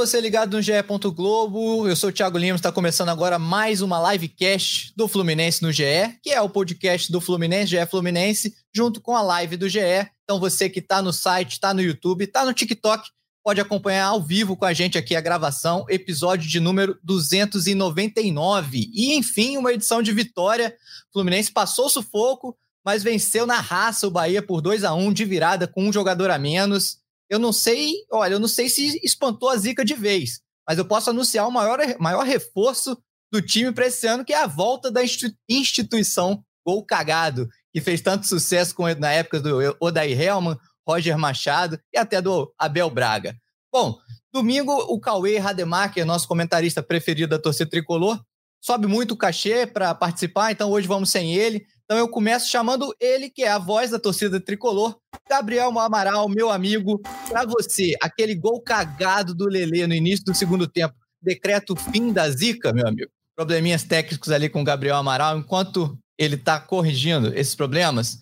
você ligado no GE. Globo. Eu sou o Thiago Lima, está começando agora mais uma livecast do Fluminense no GE, que é o podcast do Fluminense, GE Fluminense, junto com a live do GE. Então você que está no site, está no YouTube, está no TikTok, pode acompanhar ao vivo com a gente aqui a gravação, episódio de número 299. E enfim, uma edição de vitória. O Fluminense passou sufoco, mas venceu na raça o Bahia por 2 a 1 de virada com um jogador a menos eu não sei, olha, eu não sei se espantou a zica de vez, mas eu posso anunciar o maior, maior reforço do time para esse ano, que é a volta da instituição Gol Cagado, que fez tanto sucesso com, na época do Odair Helman, Roger Machado e até do Abel Braga. Bom, domingo o Cauê Rademacher, nosso comentarista preferido da torcida tricolor, sobe muito o cachê para participar, então hoje vamos sem ele. Então eu começo chamando ele, que é a voz da torcida tricolor, Gabriel Amaral, meu amigo. Para você, aquele gol cagado do Lelê no início do segundo tempo, decreto fim da zica, meu amigo. Probleminhas técnicos ali com o Gabriel Amaral, enquanto ele está corrigindo esses problemas,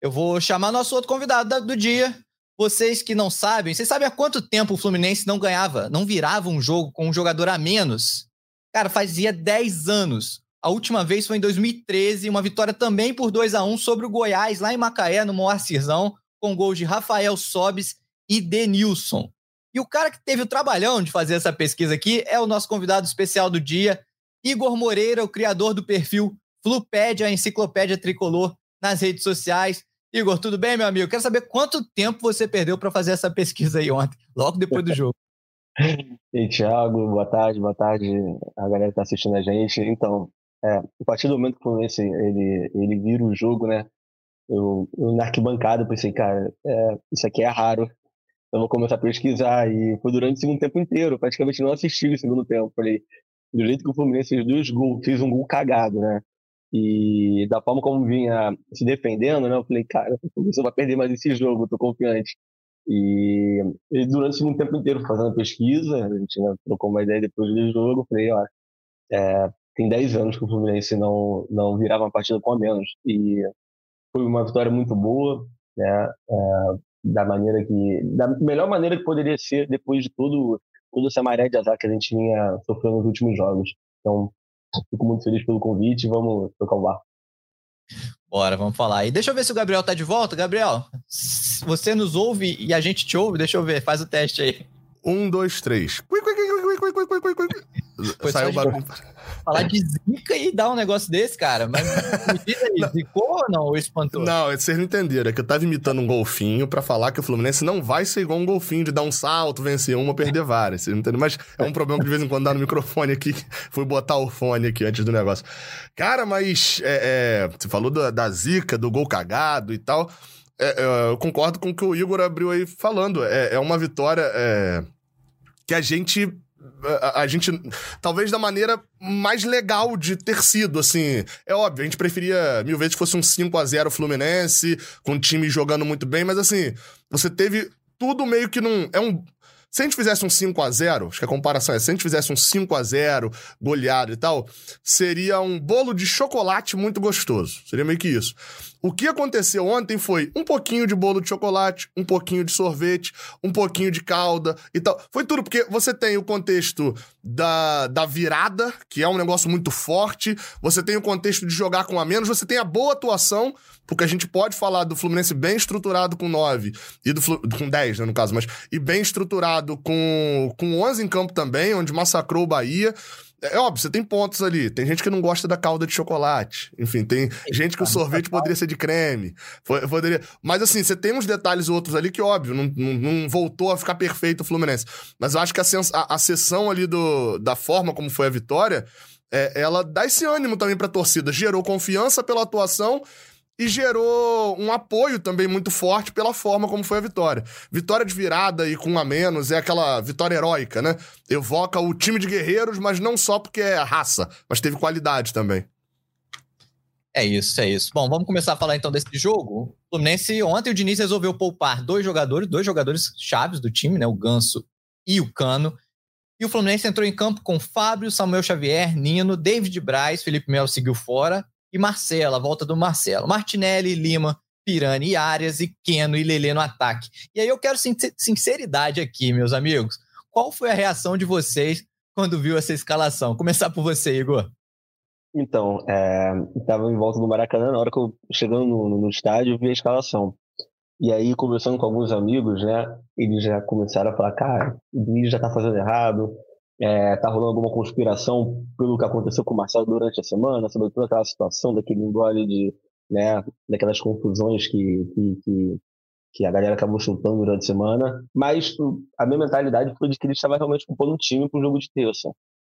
eu vou chamar nosso outro convidado do dia. Vocês que não sabem, vocês sabem há quanto tempo o Fluminense não ganhava, não virava um jogo com um jogador a menos? Cara, fazia 10 anos. A última vez foi em 2013, uma vitória também por 2 a 1 sobre o Goiás, lá em Macaé, no Moacirzão, com gols de Rafael Sobes e Denilson. E o cara que teve o trabalhão de fazer essa pesquisa aqui é o nosso convidado especial do dia, Igor Moreira, o criador do perfil Flupédia, a enciclopédia tricolor, nas redes sociais. Igor, tudo bem, meu amigo? Quero saber quanto tempo você perdeu para fazer essa pesquisa aí ontem, logo depois do jogo. E Thiago, boa tarde, boa tarde a galera que está assistindo a gente. Então, é, a partir do momento que o Fluminense ele, ele vira o jogo, né? Eu, eu na arquibancada pensei, cara, é, isso aqui é raro. Eu vou começar a pesquisar. E foi durante o segundo tempo inteiro. Praticamente não assisti o segundo tempo. Falei, do jeito que o Fluminense fez dois gols, fez um gol cagado, né? E da forma como vinha se defendendo, né? Eu falei, cara, o Fluminense vai perder mais esse jogo, tô confiante. E, e, durante o segundo tempo inteiro fazendo pesquisa, a gente né, trocou uma ideia depois do jogo, falei, ó, é, tem 10 anos que o Fluminense não, não virava uma partida com a menos. E foi uma vitória muito boa, né? É, da maneira que. Da melhor maneira que poderia ser depois de todo, toda essa maré de azar que a gente vinha sofrendo nos últimos jogos. Então, fico muito feliz pelo convite. Vamos tocar o barco. Bora, vamos falar. E deixa eu ver se o Gabriel tá de volta. Gabriel, você nos ouve e a gente te ouve? Deixa eu ver, faz o teste aí. Um, dois, três. Saiu o barulho. Falar de zica e dar um negócio desse, cara. Mas me diz aí, zicou ou não? Ou espantou? Não, vocês não entenderam. É que eu tava imitando um golfinho pra falar que o Fluminense não vai ser igual um golfinho de dar um salto, vencer uma, perder várias. Vocês não entendem? Mas é um problema que de vez em quando dá no microfone aqui. Fui botar o fone aqui antes do negócio. Cara, mas é, é, você falou da, da zica, do gol cagado e tal. É, é eu concordo com o que o Igor abriu aí falando. É, é uma vitória é, que a gente a, a, gente, talvez da maneira mais legal de ter sido, assim. É óbvio, a gente preferia mil vezes que fosse um 5 a 0 Fluminense, com o time jogando muito bem, mas assim, você teve tudo meio que num. É um. Se a gente fizesse um 5 a 0 acho que a comparação é, se a gente fizesse um 5 a 0 goleado e tal, seria um bolo de chocolate muito gostoso. Seria meio que isso. O que aconteceu ontem foi um pouquinho de bolo de chocolate, um pouquinho de sorvete, um pouquinho de calda e tal. Foi tudo, porque você tem o contexto da, da virada, que é um negócio muito forte, você tem o contexto de jogar com a menos, você tem a boa atuação, porque a gente pode falar do Fluminense bem estruturado com 9 e do com 10, né, no caso, mas e bem estruturado com com 11 em campo também, onde massacrou o Bahia. É óbvio, você tem pontos ali. Tem gente que não gosta da calda de chocolate. Enfim, tem gente que o sorvete poderia ser de creme. Poderia... Mas assim, você tem uns detalhes outros ali que, óbvio, não, não, não voltou a ficar perfeito o Fluminense. Mas eu acho que a, sens... a, a sessão ali do, da forma como foi a vitória, é, ela dá esse ânimo também pra torcida. Gerou confiança pela atuação e gerou um apoio também muito forte pela forma como foi a vitória. Vitória de virada e com a menos é aquela vitória heróica, né? Evoca o time de guerreiros, mas não só porque é raça, mas teve qualidade também. É isso, é isso. Bom, vamos começar a falar então desse jogo. O Fluminense, ontem o Diniz resolveu poupar dois jogadores, dois jogadores chaves do time, né? O Ganso e o Cano. E o Fluminense entrou em campo com Fábio, Samuel Xavier, Nino, David Braz, Felipe Melo seguiu fora e Marcelo, a volta do Marcelo. Martinelli, Lima, Pirani e Arias e Keno e Lele no ataque. E aí eu quero sinceridade aqui, meus amigos. qual foi a reação de vocês quando viu essa escalação? Começar por você, Igor. Então, é, estava em volta do Maracanã, na hora que eu chegando no, no estádio, vi a escalação. E aí, conversando com alguns amigos, né, eles já começaram a falar, cara, o Luiz já tá fazendo errado, é, tá rolando alguma conspiração pelo que aconteceu com o Marcelo durante a semana, sobre toda aquela situação daquele embole de, né, daquelas confusões que, que, que, que, a galera acabou chutando durante a semana. Mas a minha mentalidade foi de que ele estava realmente compondo um time para o jogo de terça.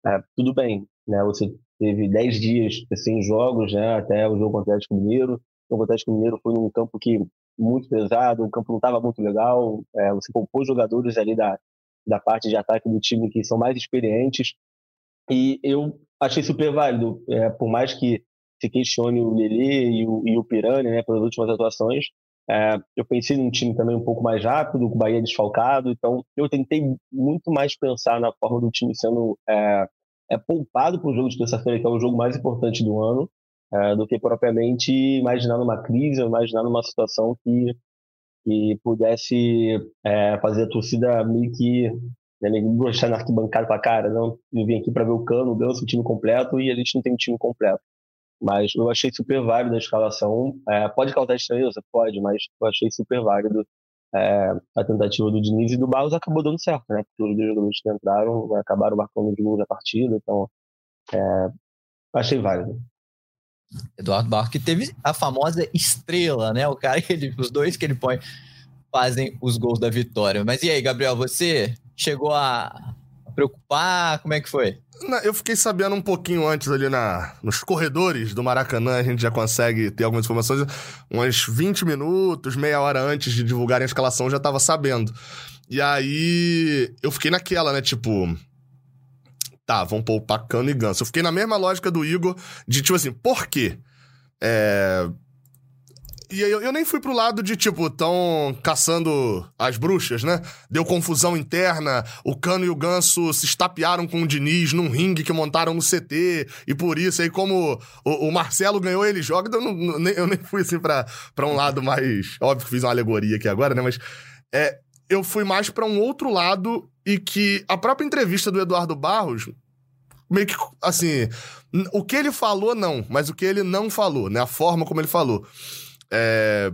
É, tudo bem, né, você teve 10 dias sem jogos, né, até o jogo contra o Atlético Mineiro. O jogo o Atlético Mineiro foi num campo que muito pesado, o campo não estava muito legal. É, você poupou jogadores ali da, da parte de ataque do time que são mais experientes. E eu achei super válido, é, por mais que se questione o Lelê e o, e o Pirani né, pelas últimas atuações. É, eu pensei num time também um pouco mais rápido, com o Bahia desfalcado, então eu tentei muito mais pensar na forma do time sendo é, é poupado para o jogo de terça-feira, que é o jogo mais importante do ano, é, do que propriamente imaginar numa crise, imaginar numa situação que, que pudesse é, fazer a torcida meio que né, gostar na arquibancada para cara, não, eu vim aqui para ver o Cano, o Ganso, o time completo, e a gente não tem um time completo. Mas eu achei super válido a escalação. É, pode causar estranheza? Pode, mas eu achei super válido é, a tentativa do Diniz e do Barros acabou dando certo, né? Porque os dois jogadores que entraram acabaram marcando os gols da partida, então é, achei válido. Eduardo Barros, que teve a famosa estrela, né? O cara que ele, os dois que ele põe fazem os gols da vitória. Mas e aí, Gabriel, você chegou a preocupar? Como é que foi? Eu fiquei sabendo um pouquinho antes ali na, nos corredores do Maracanã, a gente já consegue ter algumas informações. Uns 20 minutos, meia hora antes de divulgarem a escalação, eu já tava sabendo. E aí eu fiquei naquela, né? Tipo, tá, vão poupar Cano e Ganso. Eu fiquei na mesma lógica do Igor, de tipo assim, por quê? É... E eu, eu nem fui pro lado de, tipo, tão caçando as bruxas, né? Deu confusão interna, o Cano e o Ganso se estapearam com o Diniz num ringue que montaram no CT, e por isso, aí como o, o Marcelo ganhou, ele joga, eu, não, eu nem fui, assim, pra, pra um lado mais... Óbvio que fiz uma alegoria aqui agora, né? Mas é, eu fui mais para um outro lado e que a própria entrevista do Eduardo Barros meio que assim, o que ele falou não, mas o que ele não falou, né? A forma como ele falou. É,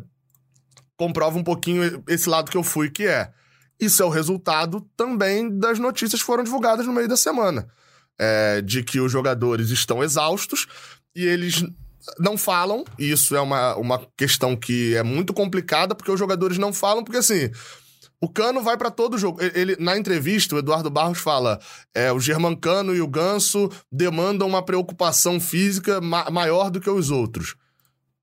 comprova um pouquinho esse lado que eu fui, que é isso é o resultado também das notícias que foram divulgadas no meio da semana. É, de que os jogadores estão exaustos e eles não falam. E isso é uma, uma questão que é muito complicada, porque os jogadores não falam, porque assim. O Cano vai para todo jogo. Ele, na entrevista, o Eduardo Barros fala: é, o Germancano e o Ganso demandam uma preocupação física ma maior do que os outros.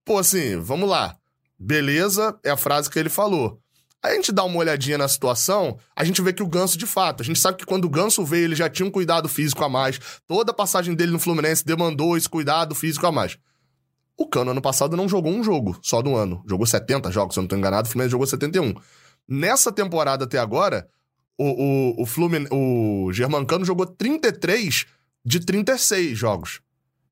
Pô, assim, vamos lá. Beleza, é a frase que ele falou. A gente dá uma olhadinha na situação, a gente vê que o Ganso, de fato, a gente sabe que quando o Ganso veio, ele já tinha um cuidado físico a mais. Toda a passagem dele no Fluminense demandou esse cuidado físico a mais. O Cano, ano passado, não jogou um jogo só do ano. Jogou 70 jogos, se eu não tô enganado, o Fluminense jogou 71. Nessa temporada até agora, o, o, o, Flumin... o Germancano jogou 33 de 36 jogos.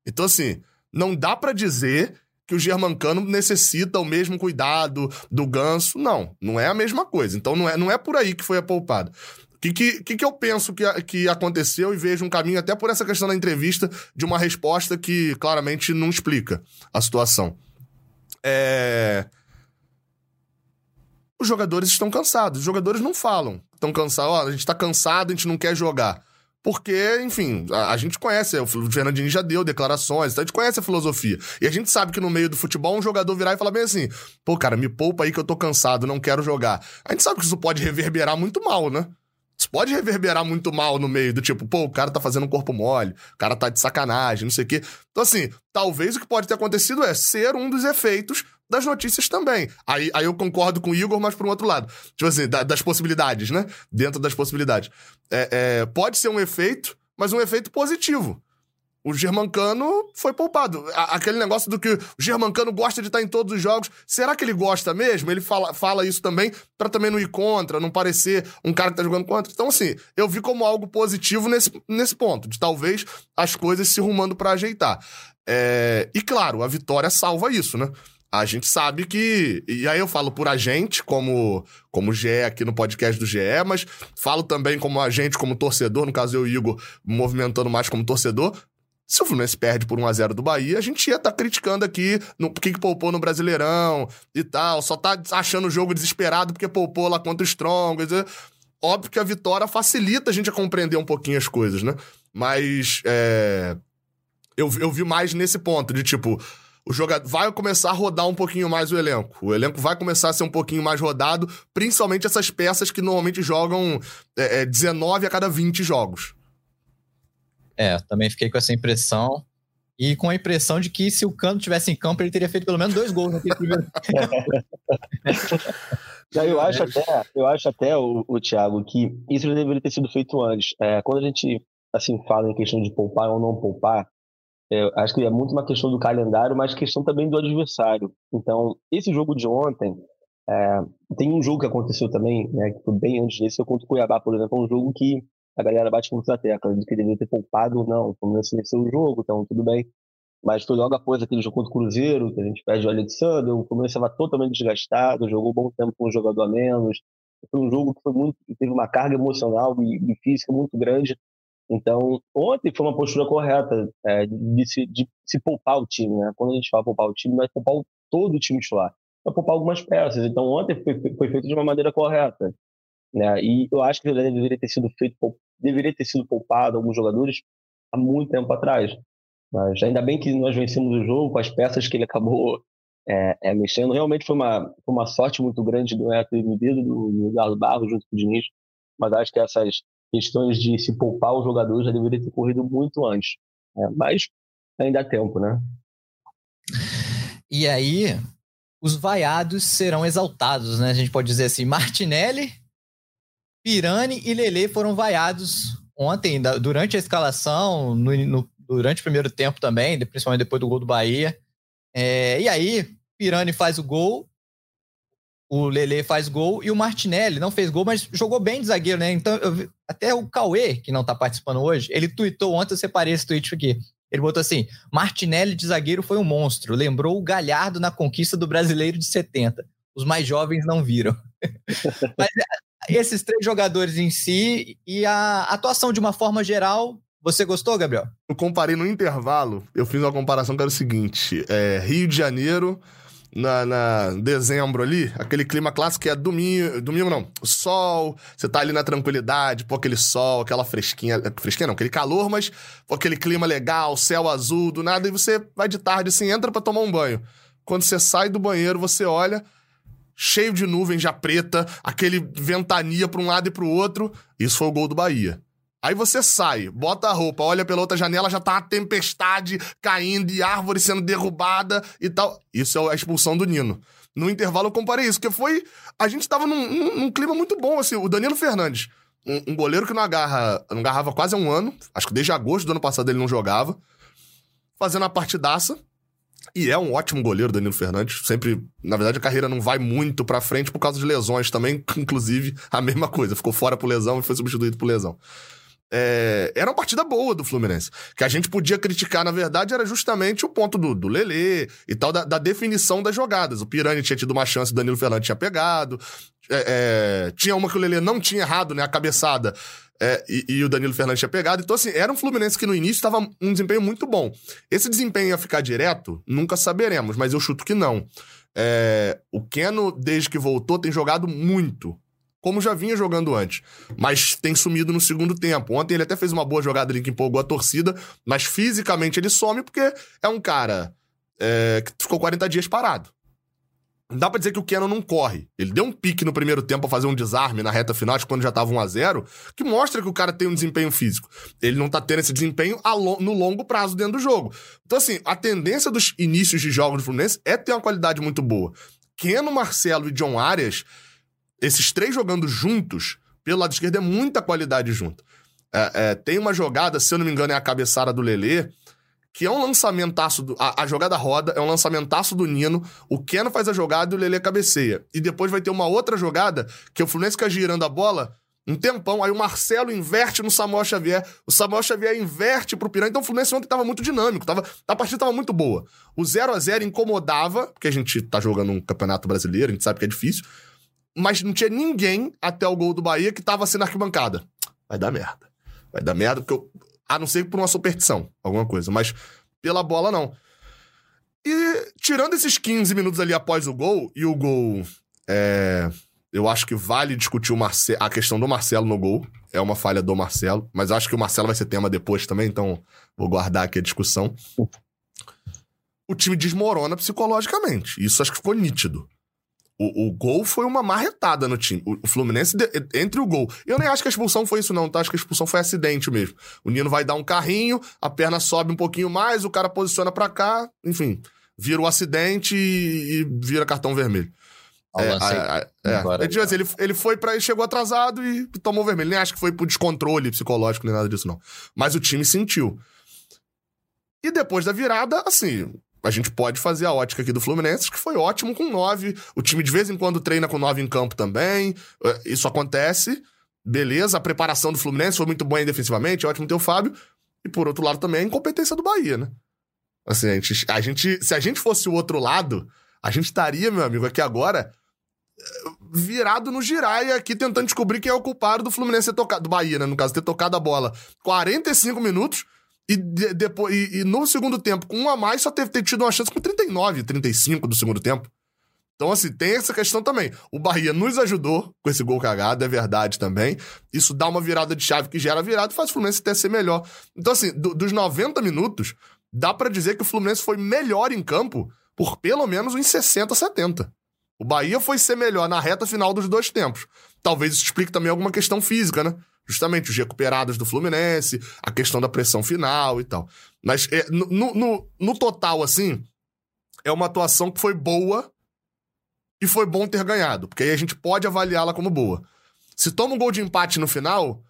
Então, assim, não dá para dizer que o Germancano necessita o mesmo cuidado do Ganso. Não, não é a mesma coisa. Então não é, não é por aí que foi a poupada. O que, que, que eu penso que, que aconteceu e vejo um caminho, até por essa questão da entrevista, de uma resposta que claramente não explica a situação. É. Os jogadores estão cansados. Os jogadores não falam. Estão cansados. Ó, a gente tá cansado, a gente não quer jogar. Porque, enfim, a, a, gente conhece, o Fernandinho já deu declarações, então a gente conhece a filosofia. E a gente sabe que no meio do futebol um jogador virar e falar bem assim: pô, cara, me poupa aí que eu tô cansado, não quero jogar. A gente sabe que isso pode reverberar muito mal, né? Isso pode reverberar muito mal no meio do tipo, pô, o cara tá fazendo um corpo mole, o cara tá de sacanagem, não sei o quê. Então, assim, talvez o que pode ter acontecido é ser um dos efeitos das notícias também. Aí, aí eu concordo com o Igor, mas por um outro lado. Tipo assim, da, das possibilidades, né? Dentro das possibilidades. É, é, pode ser um efeito, mas um efeito positivo. O Germancano foi poupado. Aquele negócio do que o Germancano gosta de estar em todos os jogos. Será que ele gosta mesmo? Ele fala, fala isso também para também não ir contra, não parecer um cara que tá jogando contra. Então, assim, eu vi como algo positivo nesse, nesse ponto, de talvez as coisas se rumando para ajeitar. É... E claro, a vitória salva isso, né? A gente sabe que. E aí eu falo por a gente, como, como GE aqui no podcast do GE, mas falo também como a gente, como torcedor, no caso eu e o Igor, movimentando mais como torcedor. Se o Fluminense perde por 1x0 do Bahia, a gente ia estar tá criticando aqui no que, que poupou no Brasileirão e tal. Só tá achando o jogo desesperado porque poupou lá contra o Strong. Óbvio que a vitória facilita a gente a compreender um pouquinho as coisas, né? Mas é, eu, eu vi mais nesse ponto, de tipo, o jogador vai começar a rodar um pouquinho mais o elenco. O elenco vai começar a ser um pouquinho mais rodado, principalmente essas peças que normalmente jogam é, é, 19 a cada 20 jogos. É, também fiquei com essa impressão. E com a impressão de que se o Cano tivesse em campo, ele teria feito pelo menos dois gols naquele primeiro eu acho até, eu acho até o, o Thiago, que isso já deveria ter sido feito antes. É, quando a gente assim fala em questão de poupar ou não poupar, é, acho que é muito uma questão do calendário, mas questão também do adversário. Então, esse jogo de ontem, é, tem um jogo que aconteceu também, né, que foi bem antes desse, eu conto o Cuiabá, por exemplo, é um jogo que a galera bate muito na tecla de que deveria ter poupado ou não. O Fluminense venceu o jogo, então tudo bem. Mas foi logo após aquele jogo contra o Cruzeiro, que a gente perde o Alexandre, o Fluminense estava totalmente desgastado, jogou um bom tempo com um jogador a menos. Foi um jogo que foi muito, teve uma carga emocional e, e física muito grande. Então, ontem foi uma postura correta é, de, se, de, se, poupar o time. Né? Quando a gente fala poupar o time, não é poupar todo o time titular, é poupar algumas peças. Então, ontem foi, foi feito de uma maneira correta. Né? E eu acho que deveria ter sido feito, deveria ter sido poupado alguns jogadores há muito tempo atrás. Mas ainda bem que nós vencemos o jogo com as peças que ele acabou é, é, mexendo. Realmente foi uma, foi uma sorte muito grande do Neto e do do Galo Barros junto com o Diniz. Mas acho que essas questões de se poupar o jogador já deveria ter corrido muito antes. Né? Mas ainda há tempo, né? E aí, os vaiados serão exaltados, né? A gente pode dizer assim, Martinelli, Pirani e Lele foram vaiados ontem, durante a escalação, no, no, durante o primeiro tempo também, principalmente depois do gol do Bahia. É, e aí, Pirani faz o gol, o Lele faz gol e o Martinelli não fez gol, mas jogou bem de zagueiro, né? Então, eu, até o Cauê, que não tá participando hoje, ele tweetou ontem, eu separei esse tweet aqui. Ele botou assim: Martinelli de zagueiro foi um monstro, lembrou o Galhardo na conquista do brasileiro de 70. Os mais jovens não viram. mas esses três jogadores em si e a atuação de uma forma geral, você gostou, Gabriel? Eu comparei no intervalo, eu fiz uma comparação que era o seguinte: é, Rio de Janeiro, na, na, dezembro ali, aquele clima clássico que é domingo, domingo não, sol, você tá ali na tranquilidade, pô, aquele sol, aquela fresquinha, fresquinha não, aquele calor, mas pô, aquele clima legal, céu azul, do nada, e você vai de tarde assim, entra para tomar um banho. Quando você sai do banheiro, você olha, cheio de nuvem já preta, aquele ventania para um lado e para o outro. Isso foi o gol do Bahia. Aí você sai, bota a roupa, olha pela outra janela, já tá uma tempestade caindo e árvore sendo derrubada e tal. Isso é a expulsão do Nino. No intervalo eu comparei isso, porque foi. A gente tava num, num, num clima muito bom, assim. O Danilo Fernandes, um, um, goleiro que não agarra, não agarrava quase há um ano, acho que desde agosto do ano passado ele não jogava, fazendo a partidaça. E é um ótimo goleiro, Danilo Fernandes. Sempre, na verdade, a carreira não vai muito pra frente por causa de lesões também, inclusive a mesma coisa. Ficou fora por lesão e foi substituído por lesão. É, era uma partida boa do Fluminense. Que a gente podia criticar, na verdade, era justamente o ponto do, do Lelê e tal, da, da definição das jogadas. O Pirani tinha tido uma chance, o Danilo Fernandes tinha pegado. É, é, tinha uma que o Lelê não tinha errado, né? A cabeçada. É, e, e, o Danilo Fernandes tinha pegado. Então, assim, era um Fluminense que no início estava um desempenho muito bom. Esse desempenho ia ficar direto? Nunca saberemos, mas eu chuto que não. É, o Keno, desde que voltou, tem jogado muito como já vinha jogando antes. Mas tem sumido no segundo tempo. Ontem ele até fez uma boa jogada ali que empolgou a torcida, mas fisicamente ele some porque é um cara é, que ficou 40 dias parado. Não dá pra dizer que o Kenan não corre. Ele deu um pique no primeiro tempo pra fazer um desarme na reta final, acho que quando já tava 1 a 0 que mostra que o cara tem um desempenho físico. Ele não tá tendo esse desempenho no longo prazo dentro do jogo. Então, assim, a tendência dos inícios de jogos do Fluminense é ter uma qualidade muito boa. Keno, Marcelo e John Arias esses três jogando juntos, pelo lado esquerdo, é muita qualidade junto. É, é, tem uma jogada, se eu não me engano, é a cabeçada do Lelê, que é um lançamentaço. Do, a, a, jogada roda, é um lançamentaço do Nino. O Keno faz a jogada e o Lelê cabeceia. E depois vai ter uma outra jogada que o Fluminense fica girando a bola Um tempão. Aí o Marcelo inverte no Samuel Xavier. O Samuel Xavier inverte pro Piranha. Então o Fluminense ontem tava muito dinâmico. Tava, a partida tava muito boa. O 0 a 0 incomodava, porque a gente tá jogando um campeonato brasileiro, a gente sabe que é difícil. Mas não tinha ninguém até o gol do Bahia que tava sendo arquibancada. Vai dar merda. Vai dar merda, porque eu, a não ser por uma superstição, alguma coisa. Mas pela bola, não. E tirando esses 15 minutos ali após o gol, e o gol. É, eu acho que vale discutir Marce a questão do Marcelo no gol. É uma falha do Marcelo, mas acho que o Marcelo vai ser tema depois também, então vou guardar aqui a discussão. O time desmorona psicologicamente. Isso acho que ficou nítido. O, o gol foi uma marretada no time. O, o Fluminense, de, entre o gol. Eu nem acho que a expulsão foi isso, não, tá? Acho que a expulsão foi acidente mesmo. O Nino vai dar um carrinho, a perna sobe um pouquinho mais, o cara posiciona para cá, enfim. Vira o acidente e, e vira cartão vermelho. É, é, é, Agora, ele, assim, ele, ele foi para chegou atrasado e tomou vermelho. Nem acho que foi por descontrole psicológico nem nada disso, não. Mas o time sentiu. E depois da virada, assim, a gente pode fazer a ótica aqui do Fluminense, que foi ótimo com nove. O time de vez em quando treina com nove em campo também. É, isso acontece. Beleza, a preparação do Fluminense foi muito boa defensivamente, ótimo ter o Fábio. E por outro lado também a incompetência do Bahia, né? Assim, a gente, a gente, se a gente fosse o outro lado, a gente estaria, meu amigo, aqui agora virado no giraia aqui tentando descobrir quem é o culpado do Fluminense ter tocado, do Bahia, né, no caso, ter tocado a bola 45 minutos e, de, depois, e, e, no segundo tempo, com um a mais, só teve ter tido uma chance com 39, 35 do segundo tempo. Então, assim, tem essa questão também. O Bahia nos ajudou com esse gol cagado, é verdade também. Isso dá uma virada de chave que gera virada e faz o Fluminense até ser melhor. Então, assim, do, dos 90 minutos, dá para dizer que o Fluminense foi melhor em campo por pelo menos uns 60, 70. O Bahia foi ser melhor na reta final dos dois tempos. Talvez isso explique também alguma questão física, né? Justamente os recuperados do Fluminense, a questão da pressão final e tal. Mas é, no, no, no total, assim, é uma atuação que foi boa e foi bom ter ganhado, porque aí a gente pode avaliá-la como boa. Se toma um gol de empate no final,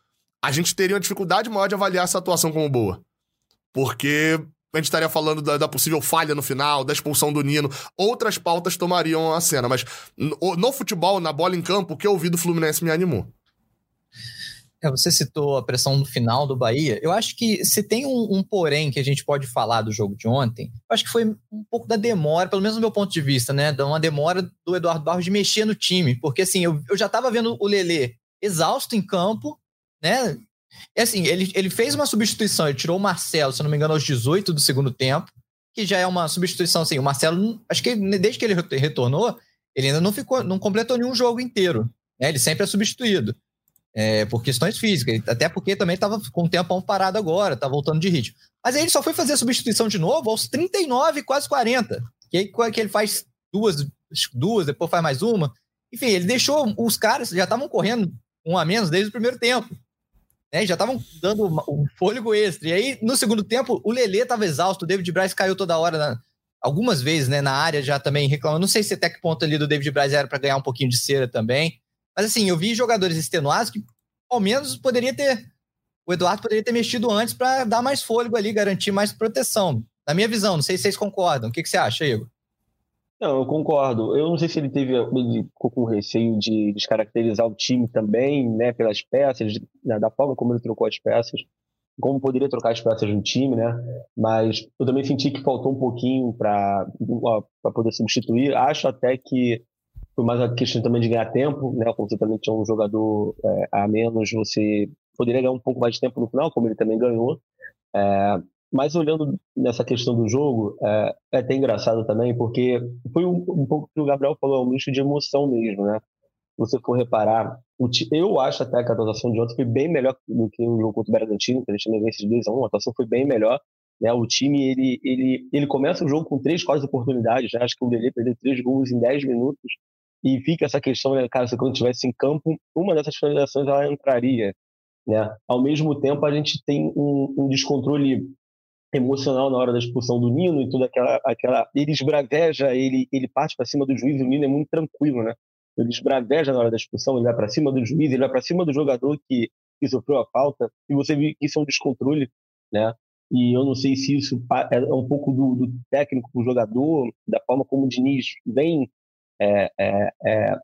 a gente teria uma dificuldade maior de avaliar essa atuação como boa. Porque a gente estaria falando da, da, possível falha no final, da expulsão do Nino. Outras pautas tomariam a cena, mas no, no futebol, na bola em campo, o que eu vi do Fluminense me animou. É, você citou a pressão no final do Bahia. Eu acho que se tem um, um, porém que a gente pode falar do jogo de ontem, eu acho que foi um pouco da demora, pelo menos no meu ponto de vista, né? Da uma demora do Eduardo Barros de mexer no time. Porque assim, eu, eu já estava vendo o Lelê exausto em campo, né? E assim, ele, ele fez uma substituição, ele tirou o Marcelo, se não me engano, aos 18 do segundo tempo, que já é uma substituição, assim, o Marcelo, acho que desde que ele retornou, ele ainda não ficou, não completou nenhum jogo inteiro, né? Ele sempre é substituído. É, por questões físicas, até porque também estava com o tempo parado agora, tá voltando de ritmo. Mas aí ele só foi fazer a substituição de novo aos 39, quase 40. Que aí que ele faz duas, duas, depois faz mais uma. Enfim, ele deixou os caras, já estavam correndo um a menos desde o primeiro tempo né? Já estavam dando um fôlego extra. E aí, no segundo tempo, o Lelê estava exausto, o David Braz caiu toda hora, na, algumas vezes, né, na área já também reclamando. Não sei se até que ponto ali do David Braz era para ganhar um pouquinho de cera também. Mas assim, eu vi jogadores extenuados que ao menos poderia ter. O Eduardo poderia ter mexido antes para dar mais fôlego ali, garantir mais proteção. Na minha visão, não sei se vocês concordam. O que, que você acha, Igor? Não, eu concordo. Eu não sei se ele teve ele ficou com receio de descaracterizar o time também, né, pelas peças, né, da forma como ele trocou as peças, como poderia trocar as peças no time, né? Mas eu também senti que faltou um pouquinho para poder substituir. Acho até que foi mais uma questão também de ganhar tempo, né? Como você também tinha um jogador é, a menos, você poderia ganhar um pouco mais de tempo no final, como ele também ganhou. É, mas olhando nessa questão do jogo, é, é até engraçado também, porque foi um, um pouco que o Gabriel falou, é um misto de emoção mesmo, né? Você for reparar, eu acho até que a atuação de ontem foi bem melhor do que o jogo contra o Bragantino, que a gente também vence de 2 a 1 a atuação foi bem melhor. Né? O time, ele, ele, ele começa o jogo com três quase oportunidades, né? acho que o Dele perdeu três gols em 10 minutos, e fica essa questão, né, cara, se quando estivesse em campo, uma dessas finalizações ela entraria. Né? Ao mesmo tempo, a gente tem um, um descontrole emocional na hora da expulsão do Nino e toda aquela, aquela ele esbraveja, ele, ele parte para cima do juiz, o Nino é muito tranquilo, né? Ele esbraveja na hora da expulsão, ele vai para cima do juiz, ele vai para cima do jogador que, que sofreu a falta, e você vê que isso é um descontrole, né? E eu não sei se isso é um pouco do, do técnico, do jogador, da forma como o Diniz vem é, é, é,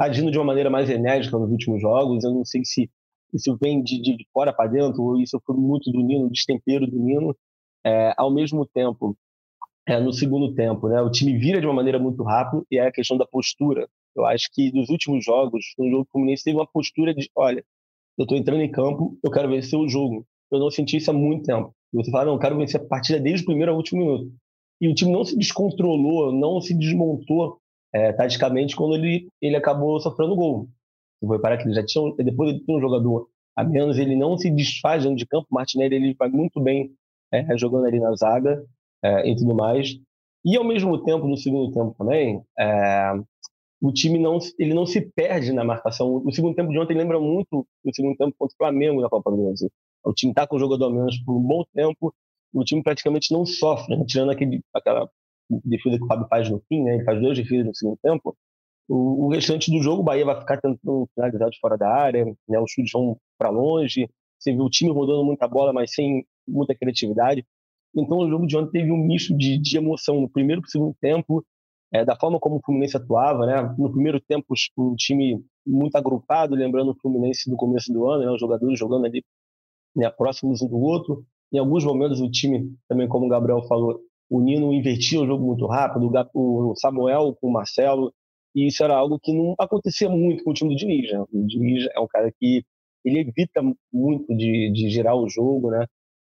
agindo de uma maneira mais enérgica nos últimos jogos. Eu não sei se isso vem de, de fora para dentro ou isso foi muito do Nino, destempero do Nino. É, ao mesmo tempo, é, no segundo tempo, né, o time vira de uma maneira muito rápida e é a questão da postura. Eu acho que dos últimos jogos, no jogo Fluminense teve uma postura de, olha, eu estou entrando em campo, eu quero vencer o jogo. Eu não senti isso há muito tempo. Você fala, não, eu quero vencer a partida desde o primeiro ao último minuto. E o time não se descontrolou, não se desmontou é, taticamente quando ele, ele acabou sofrendo gol. Foi para que ele já tinha, depois tinha um jogador a menos, ele não se desfaz dentro de campo. Martinelli ele vai muito bem é, jogando ali na zaga é, e tudo mais. E ao mesmo tempo, no segundo tempo também, é, o time não, ele não se perde na marcação. O segundo tempo de ontem lembra muito o segundo tempo contra o Flamengo na Copa do Brasil. O time está com o jogador a menos por um bom tempo, o time praticamente não sofre, né? tirando aquele, aquela defesa que o Fábio faz no fim, né? ele faz duas defesas no segundo tempo. O, o restante do jogo, o Bahia vai ficar tentando finalizar de fora da área, né? os chutes vão para longe, você vê o time rodando muita bola, mas sem muita criatividade. Então, o jogo de ontem teve um misto de, de emoção no primeiro e segundo tempo, é, da forma como o Fluminense atuava, né? No primeiro tempo, um time muito agrupado, lembrando o Fluminense do começo do ano, né? Os jogadores jogando ali né, próximos um do outro. Em alguns momentos, o time, também como o Gabriel falou, o Nino invertia o jogo muito rápido, o Samuel com o Marcelo, e isso era algo que não acontecia muito com o time do Diniz. Né? O Diniz é um cara que ele evita muito de, de girar o jogo, né?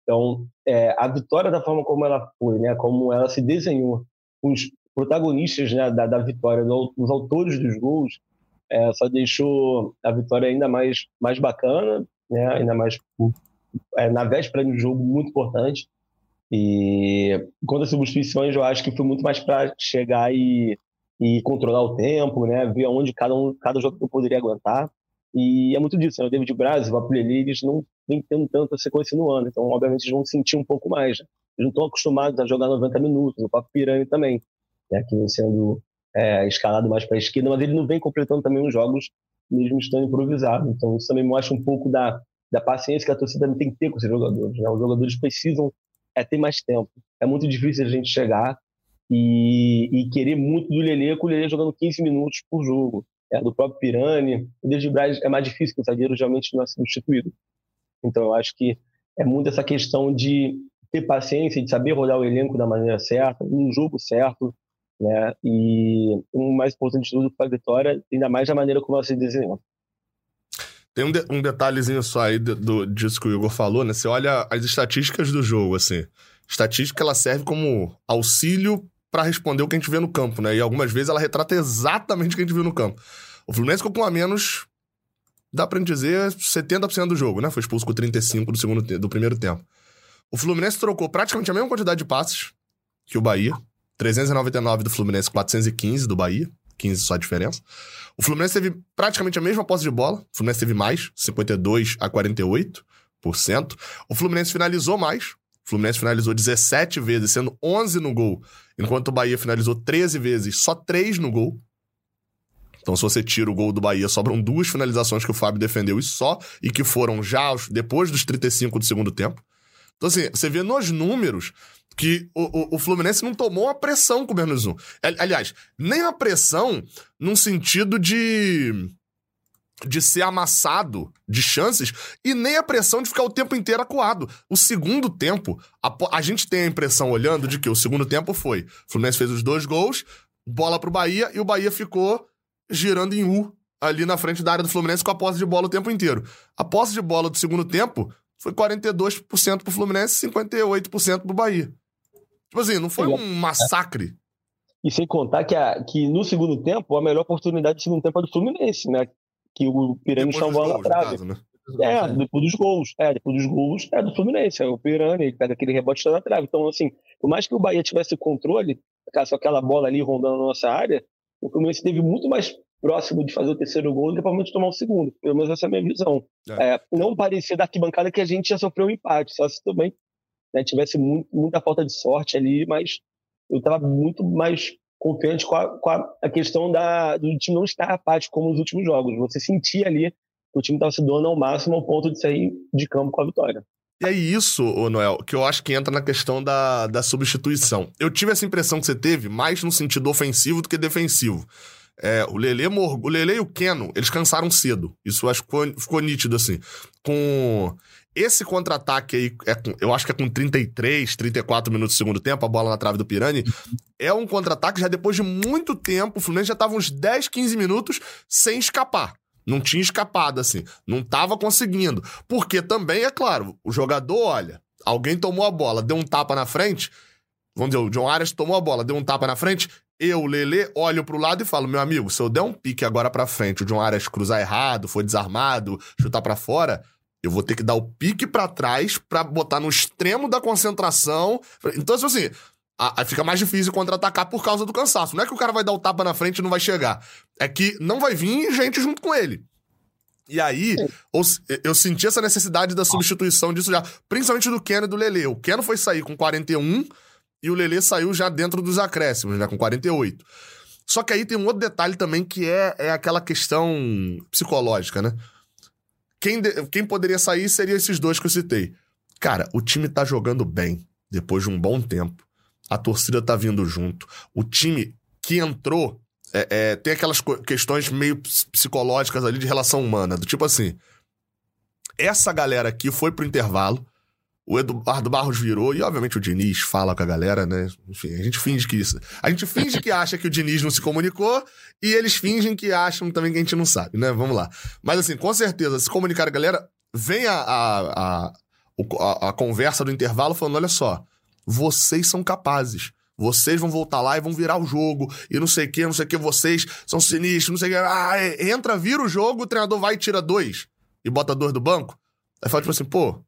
Então, é, a vitória da forma como ela foi, né? Como ela se desenhou, os protagonistas né, da, da vitória, os autores dos gols, é, só deixou a vitória ainda mais, mais bacana, né? Ainda mais é, na véspera de um jogo muito importante. E quanto às substituições, eu acho que foi muito mais para chegar e, e controlar o tempo, né? Ver onde cada, um, cada jogador poderia aguentar. E é muito disso, né? O David Braz, o Apuleli, eles não vêm tendo tanta sequência no ano. Então, obviamente, eles vão sentir um pouco mais. Né? Eles não estão acostumados a jogar 90 minutos. O Papo Piranha também, né? que vem sendo é, escalado mais para a esquerda, mas ele não vem completando também os jogos, mesmo estando improvisado. Então, isso também mostra um pouco da, da paciência que a torcida tem que ter com esses jogadores. Né? Os jogadores precisam é, ter mais tempo. É muito difícil a gente chegar e, e querer muito do Lelê, com o Lelê jogando 15 minutos por jogo. É, do próprio Pirani. O David Braz é mais difícil, porque o zagueiro geralmente não é substituído. Então, eu acho que é muito essa questão de ter paciência, de saber rodar o elenco da maneira certa, no jogo certo, né? E o mais importante de tudo para a vitória, ainda mais da maneira como ela se desenhou. Tem um, de, um detalhezinho só aí do, do, disso que o Igor falou, né? Você olha as estatísticas do jogo, assim. Estatística, ela serve como auxílio para responder o que a gente vê no campo, né? E algumas vezes ela retrata exatamente o que a gente viu no campo. O Fluminense ficou com a menos, dá pra gente dizer, 70% do jogo, né? Foi expulso com 35% do, segundo, do primeiro tempo. O Fluminense trocou praticamente a mesma quantidade de passes que o Bahia. 399 do Fluminense, 415 do Bahia. 15 só a diferença. O Fluminense teve praticamente a mesma posse de bola. O Fluminense teve mais, 52 a 48%. O Fluminense finalizou mais. O Fluminense finalizou 17 vezes, sendo 11 no gol, enquanto o Bahia finalizou 13 vezes, só 3 no gol. Então, se você tira o gol do Bahia, sobram duas finalizações que o Fábio defendeu e só, e que foram já depois dos 35 do segundo tempo. Então, assim, você vê nos números que o, o, o, Fluminense não tomou a pressão com o menos um. Aliás, nem a pressão num sentido de de ser amassado de chances e nem a pressão de ficar o tempo inteiro acuado. O segundo tempo, a, a gente tem a impressão olhando de que o segundo tempo foi: o Fluminense fez os dois gols, bola pro Bahia e o Bahia ficou girando em U ali na frente da área do Fluminense com a posse de bola o tempo inteiro. A posse de bola do segundo tempo foi 42% pro Fluminense e 58% pro Bahia. Tipo assim, não foi um massacre. E sem contar que, a, que no segundo tempo, a melhor oportunidade do segundo tempo é do Fluminense, né? Que o Pirani salvou na trave. Né? É, depois dos gols. É, depois dos gols é do Fluminense. É o Pirani, ele pega aquele rebote na trave. Então, assim, por mais que o Bahia tivesse controle, só aquela bola ali rondando na nossa área, o Fluminense teve muito mais próximo de fazer o terceiro gol do que provavelmente tomar o segundo. Pelo menos essa é a minha visão. É. É, não parecia da arquibancada que a gente já sofreu um empate, só se também né, tivesse muito, muita falta de sorte ali, mas eu estava muito mais confiante com, a, com a, a, questão da, do time não estar apático como nos últimos jogos. Você sentia ali que o time estava se doando ao máximo ao ponto de sair de campo com a vitória. E é isso, Noel, que eu acho que entra na questão da, da substituição. Eu tive essa impressão que você teve mais no sentido ofensivo do que defensivo. É, o Lele o Lele e o Keno, eles cansaram cedo. Isso acho que ficou, ficou nítido, assim. Com esse contra-ataque aí, é com, eu acho que é com 33, 34 minutos do segundo tempo, a bola na trave do Pirani. É um contra-ataque já depois de muito tempo. O Fluminense já tava uns 10, 15 minutos sem escapar. Não tinha escapado, assim. Não tava conseguindo. Porque também, é claro, o jogador, olha, alguém tomou a bola, deu um tapa na frente. Vamos dizer, o John Arias tomou a bola, deu um tapa na frente. Eu, Lele, olho pro lado e falo: meu amigo, se eu der um pique agora pra frente, o John Arias cruzar errado, foi desarmado, chutar para fora, eu vou ter que dar o pique para trás para botar no extremo da concentração. Então, assim, a, a fica mais difícil contra-atacar por causa do cansaço. Não é que o cara vai dar o tapa na frente e não vai chegar. É que não vai vir gente junto com ele. E aí, eu, eu senti essa necessidade da substituição disso já, principalmente do Keno e do Lele. O Keno foi sair com 41 e o Lele saiu já dentro dos acréscimos, né, com 48. Só que aí tem um outro detalhe também que é, é aquela questão psicológica, né? Quem, de, quem poderia sair seria esses dois que eu citei. Cara, o time tá jogando bem depois de um bom tempo. A torcida tá vindo junto. O time que entrou é, é, tem aquelas questões meio psicológicas ali de relação humana. Do tipo assim: essa galera aqui foi pro intervalo, o Eduardo Barros virou, e obviamente o Diniz fala com a galera, né? Enfim, a gente finge que isso. A gente finge que acha que o Diniz não se comunicou, e eles fingem que acham também que a gente não sabe, né? Vamos lá. Mas assim, com certeza, se comunicar a galera, vem a, a, a, a, a conversa do intervalo falando: olha só, vocês são capazes. Vocês vão voltar lá e vão virar o jogo, e não sei o que, não sei o que, vocês são sinistros, não sei o que. Ah, é, entra, vira o jogo, o treinador vai e tira dois, e bota dois do banco. Aí fala tipo assim, pô,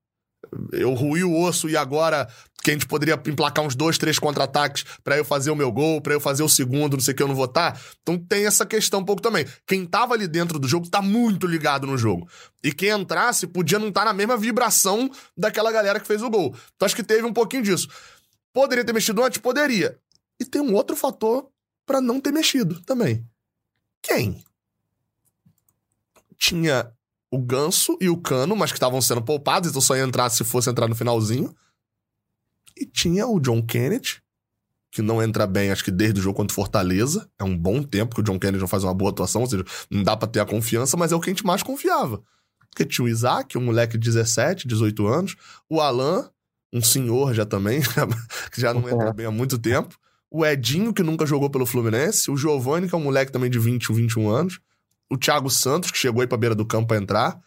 eu ruí o osso e agora que a gente poderia emplacar uns dois, três contra-ataques para eu fazer o meu gol, para eu fazer o segundo, não sei o que, eu não votar. Então tem essa questão um pouco também. Quem tava ali dentro do jogo tá muito ligado no jogo. E quem entrasse podia não estar tá na mesma vibração daquela galera que fez o gol. Então acho que teve um pouquinho disso. Poderia ter mexido antes? Poderia. E tem um outro fator para não ter mexido também. Quem? Tinha o Ganso e o Cano, mas que estavam sendo poupados, então só ia entrar se fosse entrar no finalzinho. E tinha o John Kennedy, que não entra bem, acho que desde o jogo contra Fortaleza. É um bom tempo que o John Kennedy não faz uma boa atuação, ou seja, não dá pra ter a confiança, mas é o que a gente mais confiava. Porque tinha o Isaac, um moleque de 17, 18 anos, o Alan, um senhor já também, que já não entra bem há muito tempo, o Edinho, que nunca jogou pelo Fluminense, o Giovanni, que é um moleque também de 20, 21 anos, o Thiago Santos, que chegou aí pra beira do campo pra entrar.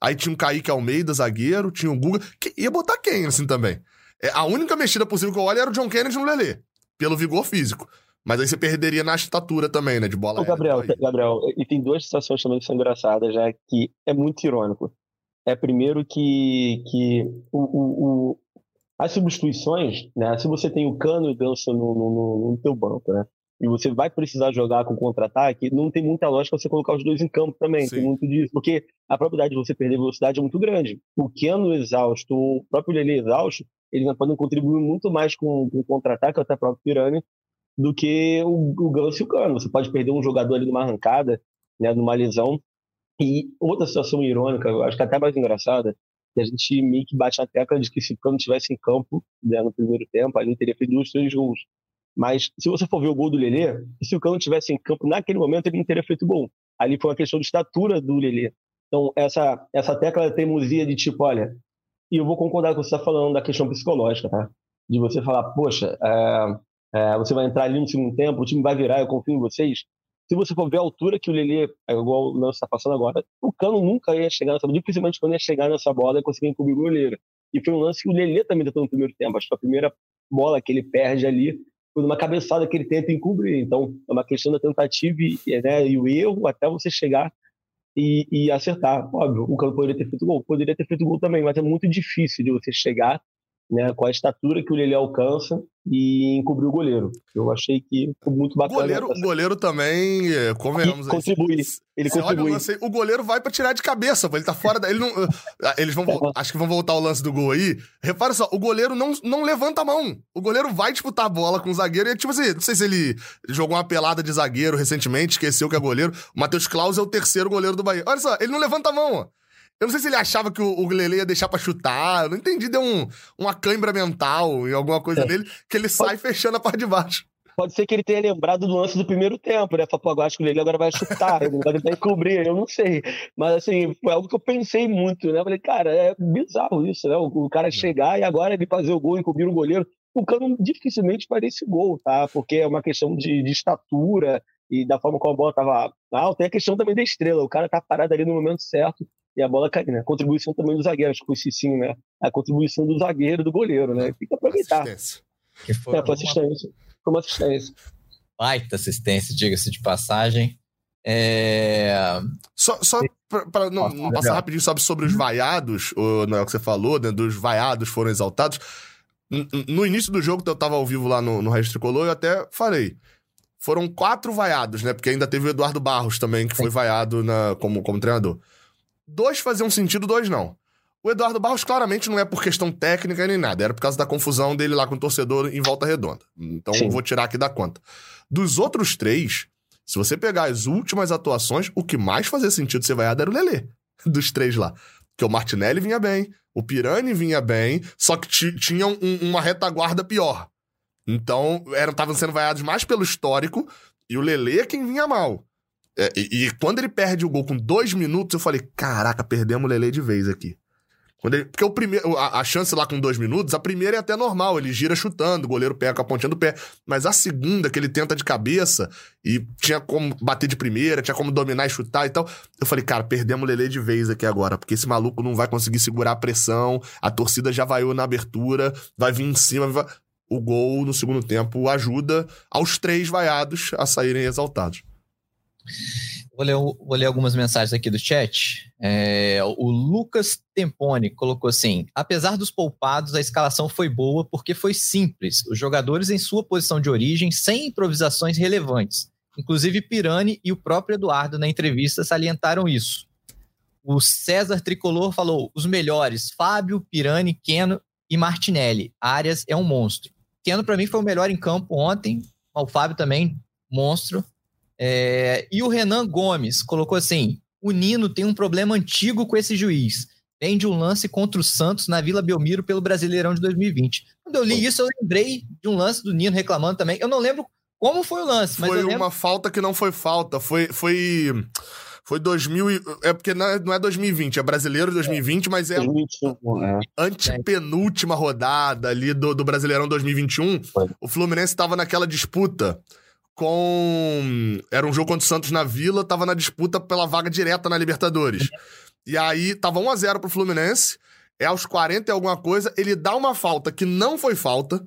Aí tinha o Kaique Almeida, zagueiro, tinha o Guga. Que ia botar quem, assim, também? É, a única mexida possível que eu olho era o John Kennedy no Lelê, pelo vigor físico. Mas aí você perderia na estatura também, né? De bola. Ô, Gabriel, Gabriel, e tem duas situações também que são engraçadas, já que é muito irônico. É primeiro que, que o, o, o as substituições, né? Se você tem o Cano e o Ganso no, no, no teu banco, né? E você vai precisar jogar com contra-ataque, não tem muita lógica você colocar os dois em campo também, Sim. tem muito disso, porque a probabilidade de você perder velocidade é muito grande. O Keno exausto, o próprio Lele exausto, eles podem contribuir muito mais com, o contra-ataque, até o próprio Pirani, do que o, o Ganso e o Cano. Você pode perder um jogador ali numa arrancada, né, numa lesão. E outra situação irônica, eu acho que até mais engraçada, que a gente meio que bate na tecla de que se o Cano estivesse em campo né, no primeiro tempo, ali teria feito dois, três gols. Mas se você for ver o gol do Lelê, se o Cano tivesse em campo naquele momento, ele não teria feito gol. Ali foi uma questão de estatura do Lelê. Então, essa, essa tecla de teimosia de tipo, olha, e eu vou concordar com o que você está falando da questão psicológica, tá? De você falar, poxa, é, é, você vai entrar ali no segundo tempo, o time vai virar, eu confio em vocês. Se você for ver a altura que o Lelê, é igual o Lance está passando agora, o Cano nunca ia chegar nessa bola, dificilmente quando ia chegar nessa bola e conseguir encobrir o goleiro. E foi um lance que o Lelê também tentou no primeiro tempo. Acho que a primeira bola que ele perde ali por uma cabeçada que ele tenta encobrir. Então, é uma questão da tentativa e, né, e o erro até você chegar e, e, acertar. Óbvio, o Cano poderia ter feito gol, poderia ter feito gol também, mas é muito difícil de você chegar né, com a estatura que o Lele alcança e encobrir o goleiro. Eu achei que foi muito bacana. O goleiro, o goleiro também, é, convenhamos. Contribui. Ele contribui. Lance, o goleiro vai para tirar de cabeça, ele tá fora da. Ele não, ah, eles vão. acho que vão voltar o lance do gol aí. Repara só, o goleiro não, não levanta a mão. O goleiro vai disputar a bola com o zagueiro. E é tipo assim, não sei se ele jogou uma pelada de zagueiro recentemente, esqueceu que é goleiro. O Matheus Klaus é o terceiro goleiro do Bahia. Olha só, ele não levanta a mão, ó. Eu não sei se ele achava que o, o Lele ia deixar pra chutar. Eu não entendi, deu um, uma cãibra mental em alguma coisa é. dele, que ele sai fechando a parte de baixo. pode ser que ele tenha lembrado do lance do primeiro tempo, né? Falou, acho que o Lele agora vai chutar, ele vai tentar encobrir, eu não sei. Mas, assim, foi algo que eu pensei muito, né? falei, cara, é bizarro isso, né? O, o cara chegar e agora ele fazer o gol e encobrir o goleiro. O Cano dificilmente faria esse gol, tá? Porque é uma questão de, de estatura e da forma como a bola estava alta. Tem a questão também da estrela. O cara tá parado ali no momento certo e a bola cai, né? A contribuição também dos zagueiros, com esse sim, né? A contribuição do zagueiro, do goleiro, né? Tem que aproveitar. Assistência. Que foi, é, foi assistência. Foi uma assistência. Baita assistência, diga-se de passagem. É... Só, só para não, não passar rapidinho sobre, sobre os vaiados, o, não é o que você falou, né? Dos vaiados foram exaltados. No início do jogo, eu tava ao vivo lá no, no Registro Tricolor, eu até falei. Foram quatro vaiados, né? Porque ainda teve o Eduardo Barros também, que foi vaiado na, como, como treinador. Dois faziam sentido, dois não. O Eduardo Barros claramente não é por questão técnica nem nada, era por causa da confusão dele lá com o torcedor em volta redonda. Então Sim. vou tirar aqui da conta. Dos outros três, se você pegar as últimas atuações, o que mais fazia sentido ser vaiado era o Lelê, dos três lá. Que o Martinelli vinha bem, o Pirani vinha bem, só que tinha um, uma retaguarda pior. Então, estavam sendo vaiados mais pelo histórico, e o Lelê é quem vinha mal. É, e, e, quando ele perde o gol com dois minutos, eu falei: caraca, perdemos o Lele de vez aqui. Quando ele, porque o primeiro, a, a, chance lá com dois minutos, a primeira é até normal, ele gira chutando, o goleiro pega com a pontinha do pé. Mas a segunda, que ele tenta de cabeça e tinha como bater de primeira, tinha como dominar e chutar e tal. Eu falei, cara, perdemos o Lele de vez aqui agora, porque esse maluco não vai conseguir segurar a pressão, a torcida já vaiou na abertura, vai vir em cima. Vai... O gol no segundo tempo ajuda aos três vaiados a saírem exaltados. Vou ler, vou ler algumas mensagens aqui do chat. É, o Lucas Tempone colocou assim: apesar dos poupados, a escalação foi boa porque foi simples. Os jogadores em sua posição de origem, sem improvisações relevantes. Inclusive Pirani e o próprio Eduardo na entrevista salientaram isso. O César Tricolor falou: os melhores, Fábio, Pirani, Keno e Martinelli. Arias é um monstro. Keno, para mim, foi o melhor em campo ontem. O Fábio também, monstro. É, e o Renan Gomes colocou assim: o Nino tem um problema antigo com esse juiz. Vem de um lance contra o Santos na Vila Belmiro pelo Brasileirão de 2020. Quando eu li isso, eu lembrei de um lance do Nino reclamando também. Eu não lembro como foi o lance, mas. Foi lembro... uma falta que não foi falta. Foi. foi... Foi 2000 e... É porque não é, não é 2020, é brasileiro de 2020, mas é, é. antepenúltima rodada ali do, do Brasileirão 2021. Foi. O Fluminense estava naquela disputa com. Era um jogo contra o Santos na Vila, tava na disputa pela vaga direta na Libertadores. E aí tava 1x0 pro Fluminense. É aos 40 e alguma coisa, ele dá uma falta que não foi falta.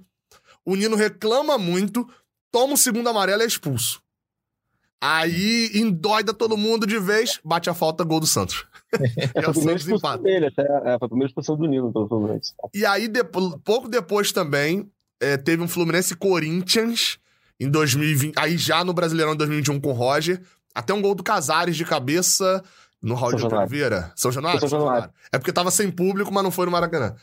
O Nino reclama muito, toma o segundo amarelo e é expulso. Aí endoida todo mundo de vez, bate a falta, gol do Santos. É, foi, o Santos empata. Dele, até, é, foi a primeira expulsão do Nino pelo Fluminense. E aí, depois, pouco depois também, é, teve um Fluminense Corinthians em 2020. Aí já no Brasileirão de 2021 com o Roger. Até um gol do Casares de cabeça no Raul de Oliveira. São Januário? São Januário. É porque tava sem público, mas não foi no Maracanã.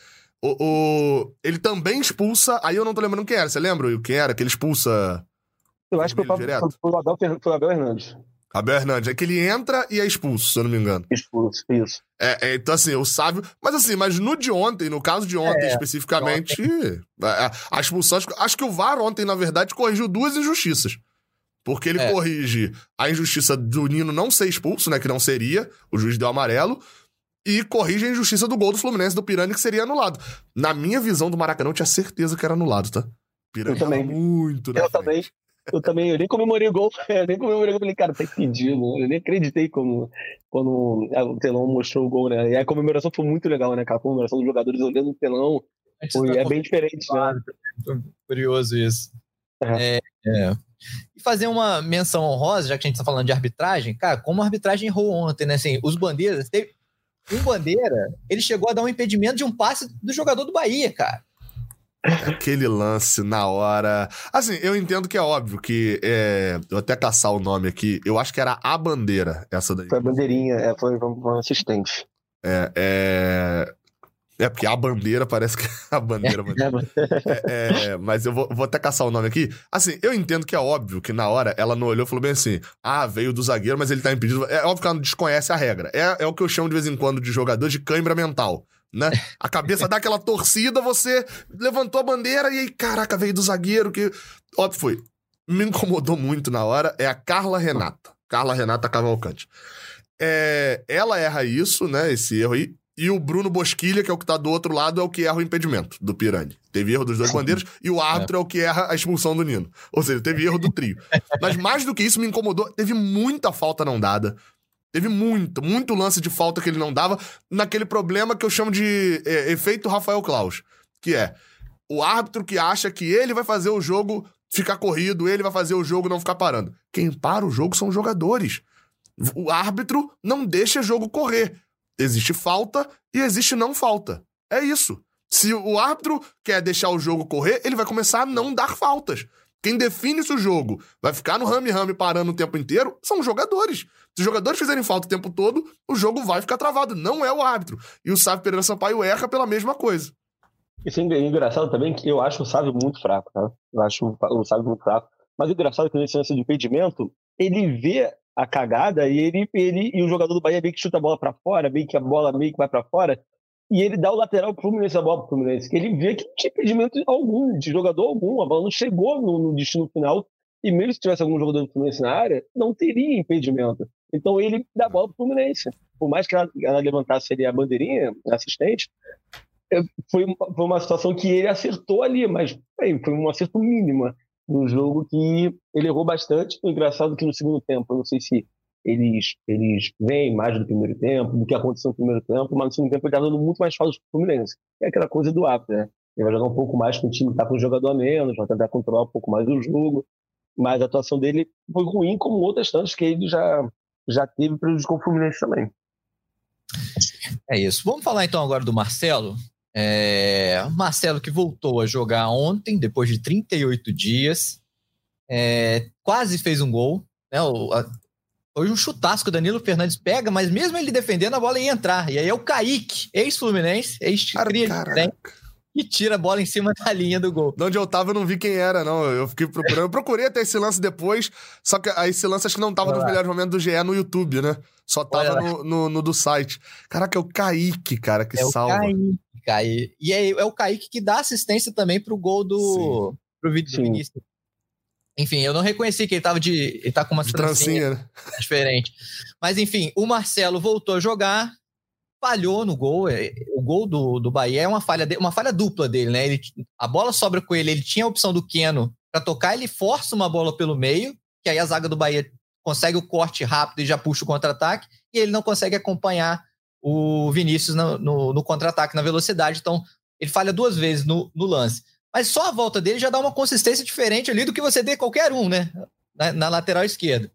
O, o, ele também expulsa. Aí eu não tô lembrando quem era. Você lembra quem era? Que ele expulsa. Eu acho que foi, foi, o Abel, foi o Abel Hernandes. Abel Hernandes. É que ele entra e é expulso, se eu não me engano. Expulso, isso. É, é, então, assim, o Sávio. Mas, assim, mas no de ontem, no caso de ontem é, especificamente, ontem. A, a expulsão. Acho, que o VAR ontem, na verdade, corrigiu duas injustiças. Porque ele é. corrige a injustiça do Nino não ser expulso, né? Que não seria, o juiz deu amarelo. E corrige a injustiça do gol do Fluminense do Pirani, que seria anulado. Na minha visão do Maracanã, eu tinha certeza que era anulado, tá? Pirani eu também. muito, né? Eu também. Eu também, eu nem comemorei o gol, eu nem comemorei o gol, falei, cara, tá impedido, eu nem acreditei quando, quando o telão mostrou o gol, né, e a comemoração foi muito legal, né, cara, a comemoração dos jogadores olhando o telão, foi, tá é bem diferente, né. Curioso isso. É. É, E fazer uma menção honrosa, já que a gente tá falando de arbitragem, cara, como a arbitragem errou ontem, né, assim, os bandeiras, teve, um bandeira, ele chegou a dar um impedimento de um passe do jogador do Bahia, cara. Aquele lance na hora. Assim, eu entendo que é óbvio que. É... Eu até caçar o nome aqui. Eu acho que era a bandeira, essa daí. Foi a bandeirinha, é, foi um assistente. É, é. É porque a bandeira parece que é a bandeira. é, é, mas eu vou, vou, até caçar o nome aqui. Assim, eu entendo que é óbvio que na hora ela não olhou e falou bem assim: ah, veio do zagueiro, mas ele tá impedido. É óbvio que ela não desconhece a regra. É, é o que eu chamo de vez em quando de jogador de cãibra mental né? A cabeça dá aquela torcida, você levantou a bandeira e aí, caraca, veio do zagueiro que. Óbvio, foi. me incomodou muito na hora é a Carla Renata. Carla Renata Cavalcante. É, ela erra isso, né? Esse erro aí. E o Bruno Bosquilha, que é o que tá do outro lado, é o que erra o impedimento do Pirani. Teve erro dos dois bandeiros e o árbitro é. é o que erra a expulsão do Nino. Ou seja, teve erro do trio. Mas mais do que isso, me incomodou. Teve muita falta não dada. Teve muito, muito lance de falta que ele não dava naquele problema que eu chamo de é, efeito Rafael Klaus. Que é o árbitro que acha que ele vai fazer o jogo ficar corrido, ele vai fazer o jogo não ficar parando. Quem para o jogo são os jogadores. O árbitro não deixa o jogo correr. Existe falta e existe não falta. É isso. Se o árbitro quer deixar o jogo correr, ele vai começar a não dar faltas. Quem define se o jogo vai ficar no rame-rame parando o tempo inteiro são os jogadores. Se os jogadores fizerem falta o tempo todo, o jogo vai ficar travado. Não é o árbitro. E o Sávio Pereira Sampaio erra pela mesma coisa. Isso é engraçado também que eu acho o Sávio muito fraco, tá? Eu acho o Sávio muito fraco. Mas o engraçado é que nesse lance de impedimento, ele vê a cagada e ele, ele e o jogador do Bahia meio que chuta a bola para fora, meio que a bola meio que vai para fora, e ele dá o lateral pro Fluminense, a bola pro Fluminense, que ele vê que não tinha impedimento algum, de jogador algum, a bola não chegou no, no destino final, e mesmo se tivesse algum jogador do Fluminense na área, não teria impedimento. Então ele dá a bola pro Fluminense. Por mais que ela, ela levantasse ali a bandeirinha, assistente, foi, foi uma situação que ele acertou ali, mas bem, foi um acerto mínimo no jogo que ele errou bastante. O engraçado é que no segundo tempo, eu não sei se eles, eles veem mais do primeiro tempo, do que aconteceu no primeiro tempo, mas no segundo tempo ele está dando muito mais faltas para o Fluminense. É aquela coisa do ápice, né? Ele vai jogar um pouco mais com o time que está com um jogador a menos, vai tentar controlar um pouco mais o jogo, mas a atuação dele foi ruim, como outras tantas que ele já, já teve prejudicou o Fluminense também. É isso. Vamos falar então agora do Marcelo. É... Marcelo que voltou a jogar ontem, depois de 38 dias, é... quase fez um gol. Né? O, Hoje um chutaço que o Danilo Fernandes pega, mas mesmo ele defendendo, a bola ia entrar. E aí é o Kaique, ex-Fluminense, ex-cria e tira a bola em cima da linha do gol. De onde eu tava, eu não vi quem era, não. Eu fiquei procurando. Eu procurei até esse lance depois, só que esse lance acho que não tava nos melhores momentos do GE no YouTube, né? Só tava no, no, no, do site. Caraca, é o Kaique, cara, que é salva. O Kaique, Kaique. E é, é o Kaique que dá assistência também pro gol do. Sim. pro Vinícius. Enfim, eu não reconheci que ele tava de. Ele tá com uma trancinha né? diferente. Mas enfim, o Marcelo voltou a jogar, falhou no gol. É, o gol do, do Bahia é uma falha, de, uma falha dupla dele, né? Ele, a bola sobra com ele, ele tinha a opção do Keno para tocar, ele força uma bola pelo meio, que aí a zaga do Bahia consegue o corte rápido e já puxa o contra-ataque, e ele não consegue acompanhar o Vinícius no, no, no contra-ataque, na velocidade. Então, ele falha duas vezes no, no lance. Mas só a volta dele já dá uma consistência diferente ali do que você dê qualquer um, né? Na, na lateral esquerda.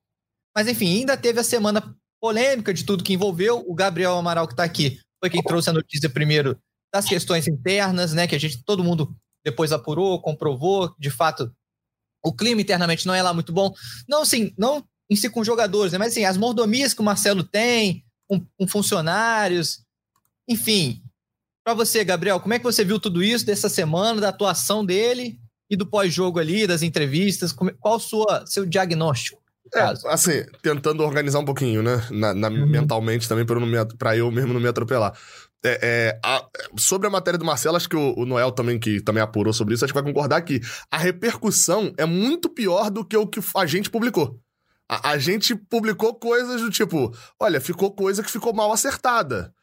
Mas enfim, ainda teve a semana polêmica de tudo que envolveu. O Gabriel Amaral, que está aqui, foi quem trouxe a notícia primeiro das questões internas, né? Que a gente, todo mundo depois apurou, comprovou, de fato, o clima internamente não é lá muito bom. Não, sim, não em si com jogadores, né? mas assim, as mordomias que o Marcelo tem, com, com funcionários, enfim, para você, Gabriel, como é que você viu tudo isso dessa semana, da atuação dele e do pós-jogo ali, das entrevistas? Qual o sua, seu diagnóstico? É, assim, tentando organizar um pouquinho, né? Na, na uhum. Mentalmente também, para eu mesmo não me atropelar. É, é, a, sobre a matéria do Marcelo, acho que o, o, Noel também, que também apurou sobre isso, acho que vai concordar que a repercussão é muito pior do que o que a gente publicou. A, a gente publicou coisas do tipo: olha, ficou coisa que ficou mal acertada.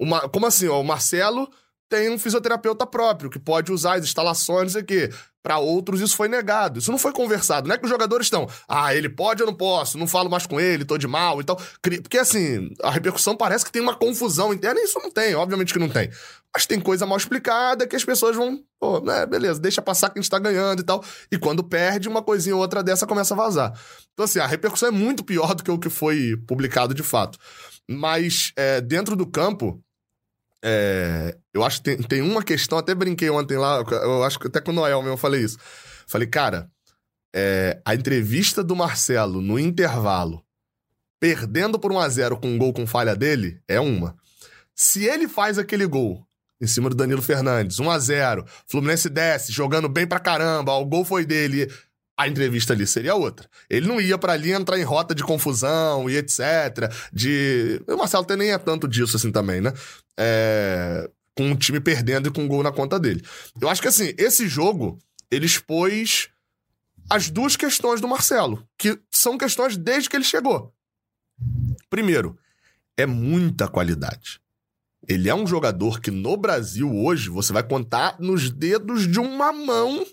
Uma, como assim? Ó, o Marcelo tem um fisioterapeuta próprio que pode usar as instalações, quê. Para outros, isso foi negado. Isso não foi conversado. Não é que os jogadores estão, ah, ele pode ou não posso, não falo mais com ele, tô de mal e tal. Porque, assim, a repercussão parece que tem uma confusão interna e isso não tem, obviamente que não tem. Mas tem coisa mal explicada que as pessoas vão, pô, né, beleza, deixa passar que a gente tá ganhando e tal. E quando perde, uma coisinha ou outra dessa começa a vazar. Então, assim, a repercussão é muito pior do que o que foi publicado de fato. Mas, é, dentro do campo, é, eu acho que tem, tem uma questão, até brinquei ontem lá, eu acho que até com o Noel mesmo eu falei isso. Falei, cara, é, a entrevista do Marcelo no intervalo, perdendo por 1x0 com um gol com falha dele, é uma. Se ele faz aquele gol em cima do Danilo Fernandes, 1x0, Fluminense desce, jogando bem pra caramba, o gol foi dele a entrevista ali seria outra. Ele não ia para ali entrar em rota de confusão e etc. De. O Marcelo tem nem é tanto disso assim também, né? É... Com o time perdendo e com um gol na conta dele. Eu acho que assim, esse jogo, ele expôs as duas questões do Marcelo, que são questões desde que ele chegou. Primeiro, é muita qualidade. Ele é um jogador que no Brasil hoje você vai contar nos dedos de uma mão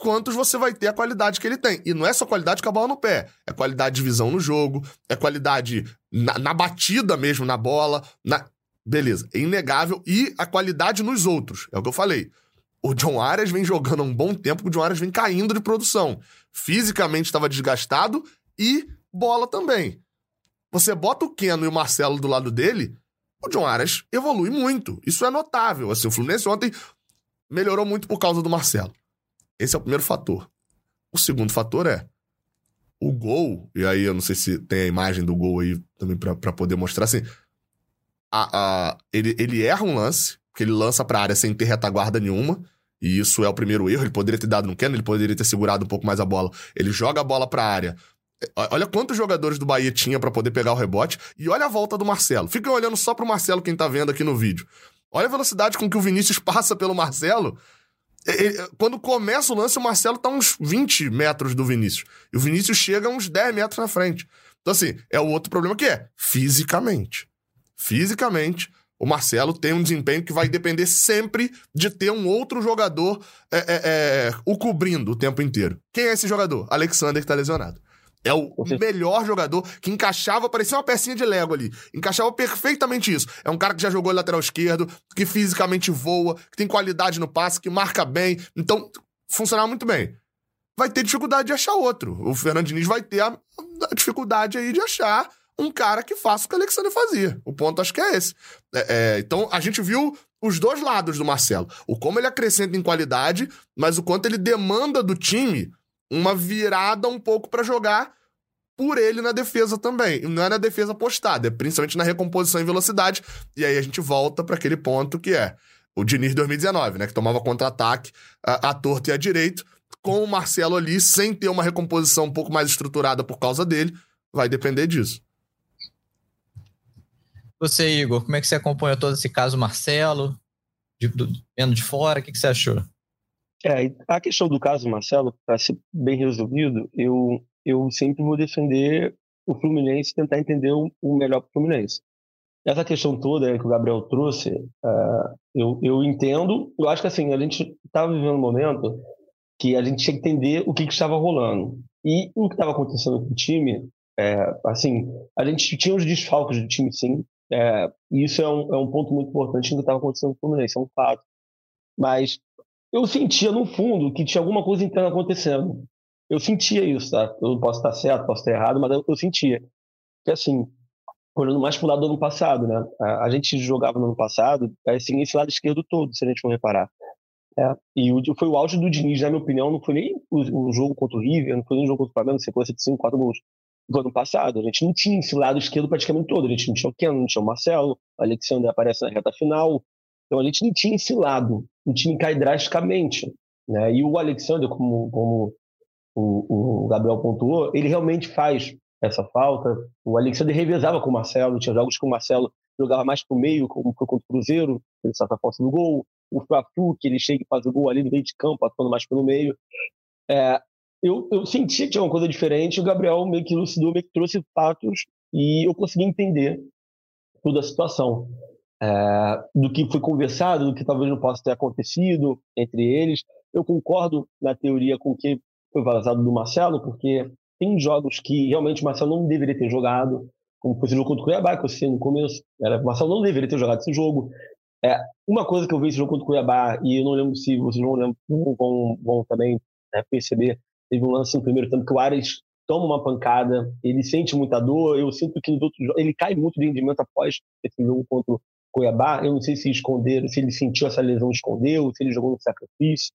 quantos você vai ter a qualidade que ele tem. E não é só qualidade com a bola no pé, é qualidade de visão no jogo, é qualidade na, na batida mesmo, na bola, na... Beleza, é inegável. E a qualidade nos outros, é o que eu falei. O John Arias vem jogando há um bom tempo, o John Arias vem caindo de produção. Fisicamente estava desgastado e bola também. Você bota o Keno e o Marcelo do lado dele, o John Arias evolui muito. Isso é notável. Assim, o Fluminense ontem melhorou muito por causa do Marcelo. Esse é o primeiro fator. O segundo fator é o gol, e aí eu não sei se tem a imagem do gol aí também para poder mostrar assim. A, a, ele, ele erra um lance, que ele lança pra área sem ter retaguarda nenhuma. E isso é o primeiro erro. Ele poderia ter dado no Keno, ele poderia ter segurado um pouco mais a bola. Ele joga a bola pra área. Olha quantos jogadores do Bahia tinha para poder pegar o rebote. E olha a volta do Marcelo. Fiquem olhando só pro Marcelo, quem tá vendo aqui no vídeo. Olha a velocidade com que o Vinícius passa pelo Marcelo. Quando começa o lance, o Marcelo tá uns 20 metros do Vinícius. E o Vinícius chega uns 10 metros na frente. Então, assim, é o outro problema que é fisicamente. Fisicamente, o Marcelo tem um desempenho que vai depender sempre de ter um outro jogador é, é, é, o cobrindo o tempo inteiro. Quem é esse jogador? Alexander, que tá lesionado. É o melhor jogador que encaixava, parecia uma pecinha de Lego ali. Encaixava perfeitamente isso. É um cara que já jogou lateral esquerdo, que fisicamente voa, que tem qualidade no passe, que marca bem. Então, funcionava muito bem. Vai ter dificuldade de achar outro. O Fernando Diniz vai ter a, a dificuldade aí de achar um cara que faça o que o Alexandre fazia. O ponto acho que é esse. É, é, então, a gente viu os dois lados do Marcelo. O como ele acrescenta em qualidade, mas o quanto ele demanda do time uma virada um pouco para jogar por ele na defesa também. Não é na defesa postada, é principalmente na recomposição em velocidade. E aí a gente volta para aquele ponto que é o Diniz 2019, né? Que tomava contra-ataque à, torta e à direito, com o Marcelo ali, sem ter uma recomposição um pouco mais estruturada por causa dele. Vai depender disso. Você, Igor, como é que você acompanha todo esse caso Marcelo? De, do, vendo de fora, o que, que você achou? É, a questão do caso Marcelo, para ser bem resolvido, eu, eu sempre vou defender o Fluminense tentar entender o, o melhor para o Fluminense. Essa questão toda que o Gabriel trouxe, uh, eu, eu entendo. Eu acho que assim, a gente estava vivendo um momento que a gente tinha que entender o que, que estava rolando. E o que estava acontecendo com o time, é, assim, a gente tinha os desfalques do time, sim. É, e isso é um, é um ponto muito importante no que estava acontecendo com o Fluminense, é um fato. Mas eu sentia, no fundo, que tinha alguma coisa interna acontecendo. Eu sentia isso, tá? Eu posso estar certo, posso estar errado, mas eu, eu sentia. Que assim, olhando mais pro lado do ano passado, né? A, a gente jogava no ano passado, assim, esse lado esquerdo todo, se a gente for reparar. É, e o, foi o auge do Diniz, na minha opinião, não foi nem o, o jogo contra o River, não foi nem o jogo contra o Flamengo, sequência de 5, 4 gols do ano passado. A gente não tinha esse lado esquerdo praticamente todo. A gente não tinha o Ken, não tinha o Marcelo, o Alexandre aparece na reta final. Então a gente não tinha esse lado. O time cai drasticamente. Né? E o Alexandre, como, como o, o Gabriel pontuou, ele realmente faz essa falta. O Alexandre revezava com o Marcelo, tinha jogos que o Marcelo jogava mais para o meio, como foi contra o Cruzeiro, ele salta a força do gol. O Flafu, que ele chega e faz o gol ali no meio de campo, atuando mais pelo meio. É, eu, eu senti que tinha uma coisa diferente, o Gabriel meio que elucidou, meio que trouxe fatos e eu consegui entender toda a situação. É, do que foi conversado, do que talvez não possa ter acontecido entre eles. Eu concordo na teoria com o que foi vazado do Marcelo, porque tem jogos que realmente o Marcelo não deveria ter jogado, como foi o jogo contra o Cuiabá, que eu sei no começo. Era, o Marcelo não deveria ter jogado esse jogo. É, uma coisa que eu vi esse jogo contra o Cuiabá, e eu não lembro se vocês vão, lembrar, vão, vão também né, perceber, Teve um lance no primeiro tempo que o Ares toma uma pancada, ele sente muita dor. Eu sinto que nos outros ele cai muito de rendimento após esse jogo contra Cuiabá. Eu não sei se esconderam, se ele sentiu essa lesão, escondeu, se ele jogou no sacrifício.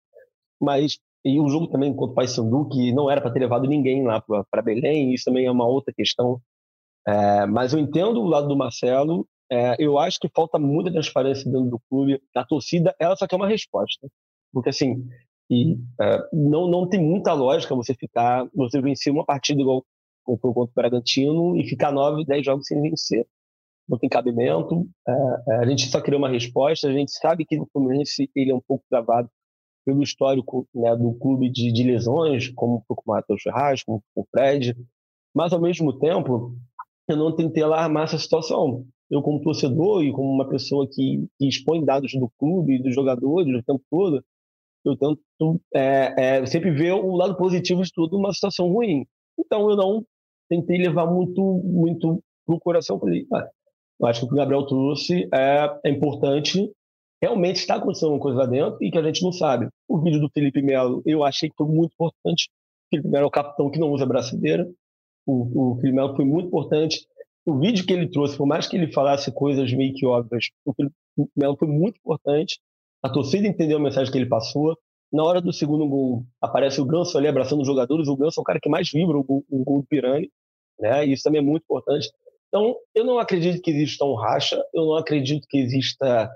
Mas e o jogo também contra o Paysandu, que não era para ter levado ninguém lá para Belém, isso também é uma outra questão. É, mas eu entendo o lado do Marcelo. É, eu acho que falta muita transparência dentro do clube. A torcida, ela só quer uma resposta. Porque, assim, e uh, não, não tem muita lógica você ficar, você vencer uma partida igual contra o Bragantino e ficar nove, dez jogos sem vencer. Não tem cabimento. Uh, a gente só queria uma resposta. A gente sabe que o Fluminense ele é um pouco travado pelo histórico né, do clube de, de lesões, como o Matheus Ferraz, como com o Fred, mas ao mesmo tempo eu não tentei alarmar essa situação. Eu, como torcedor e como uma pessoa que, que expõe dados do clube e dos jogadores o tempo todo, eu tento é, é, sempre ver o lado positivo de tudo numa situação ruim. Então eu não tentei levar muito muito pro coração. Falei, ah, eu acho que o que o Gabriel trouxe é, é importante. Realmente está acontecendo uma coisa lá dentro e que a gente não sabe. O vídeo do Felipe Melo eu achei que foi muito importante. O Felipe Melo é o capitão que não usa braçadeira. O, o Felipe Melo foi muito importante. O vídeo que ele trouxe, por mais que ele falasse coisas meio que óbvias, o Felipe Melo foi muito importante. A torcida entendeu a mensagem que ele passou. Na hora do segundo gol, aparece o Ganso ali abraçando os jogadores. O Ganso é o cara que mais vibra o o gol do Pirani. Né? Isso também é muito importante. Então, eu não acredito que exista um racha, eu não acredito que exista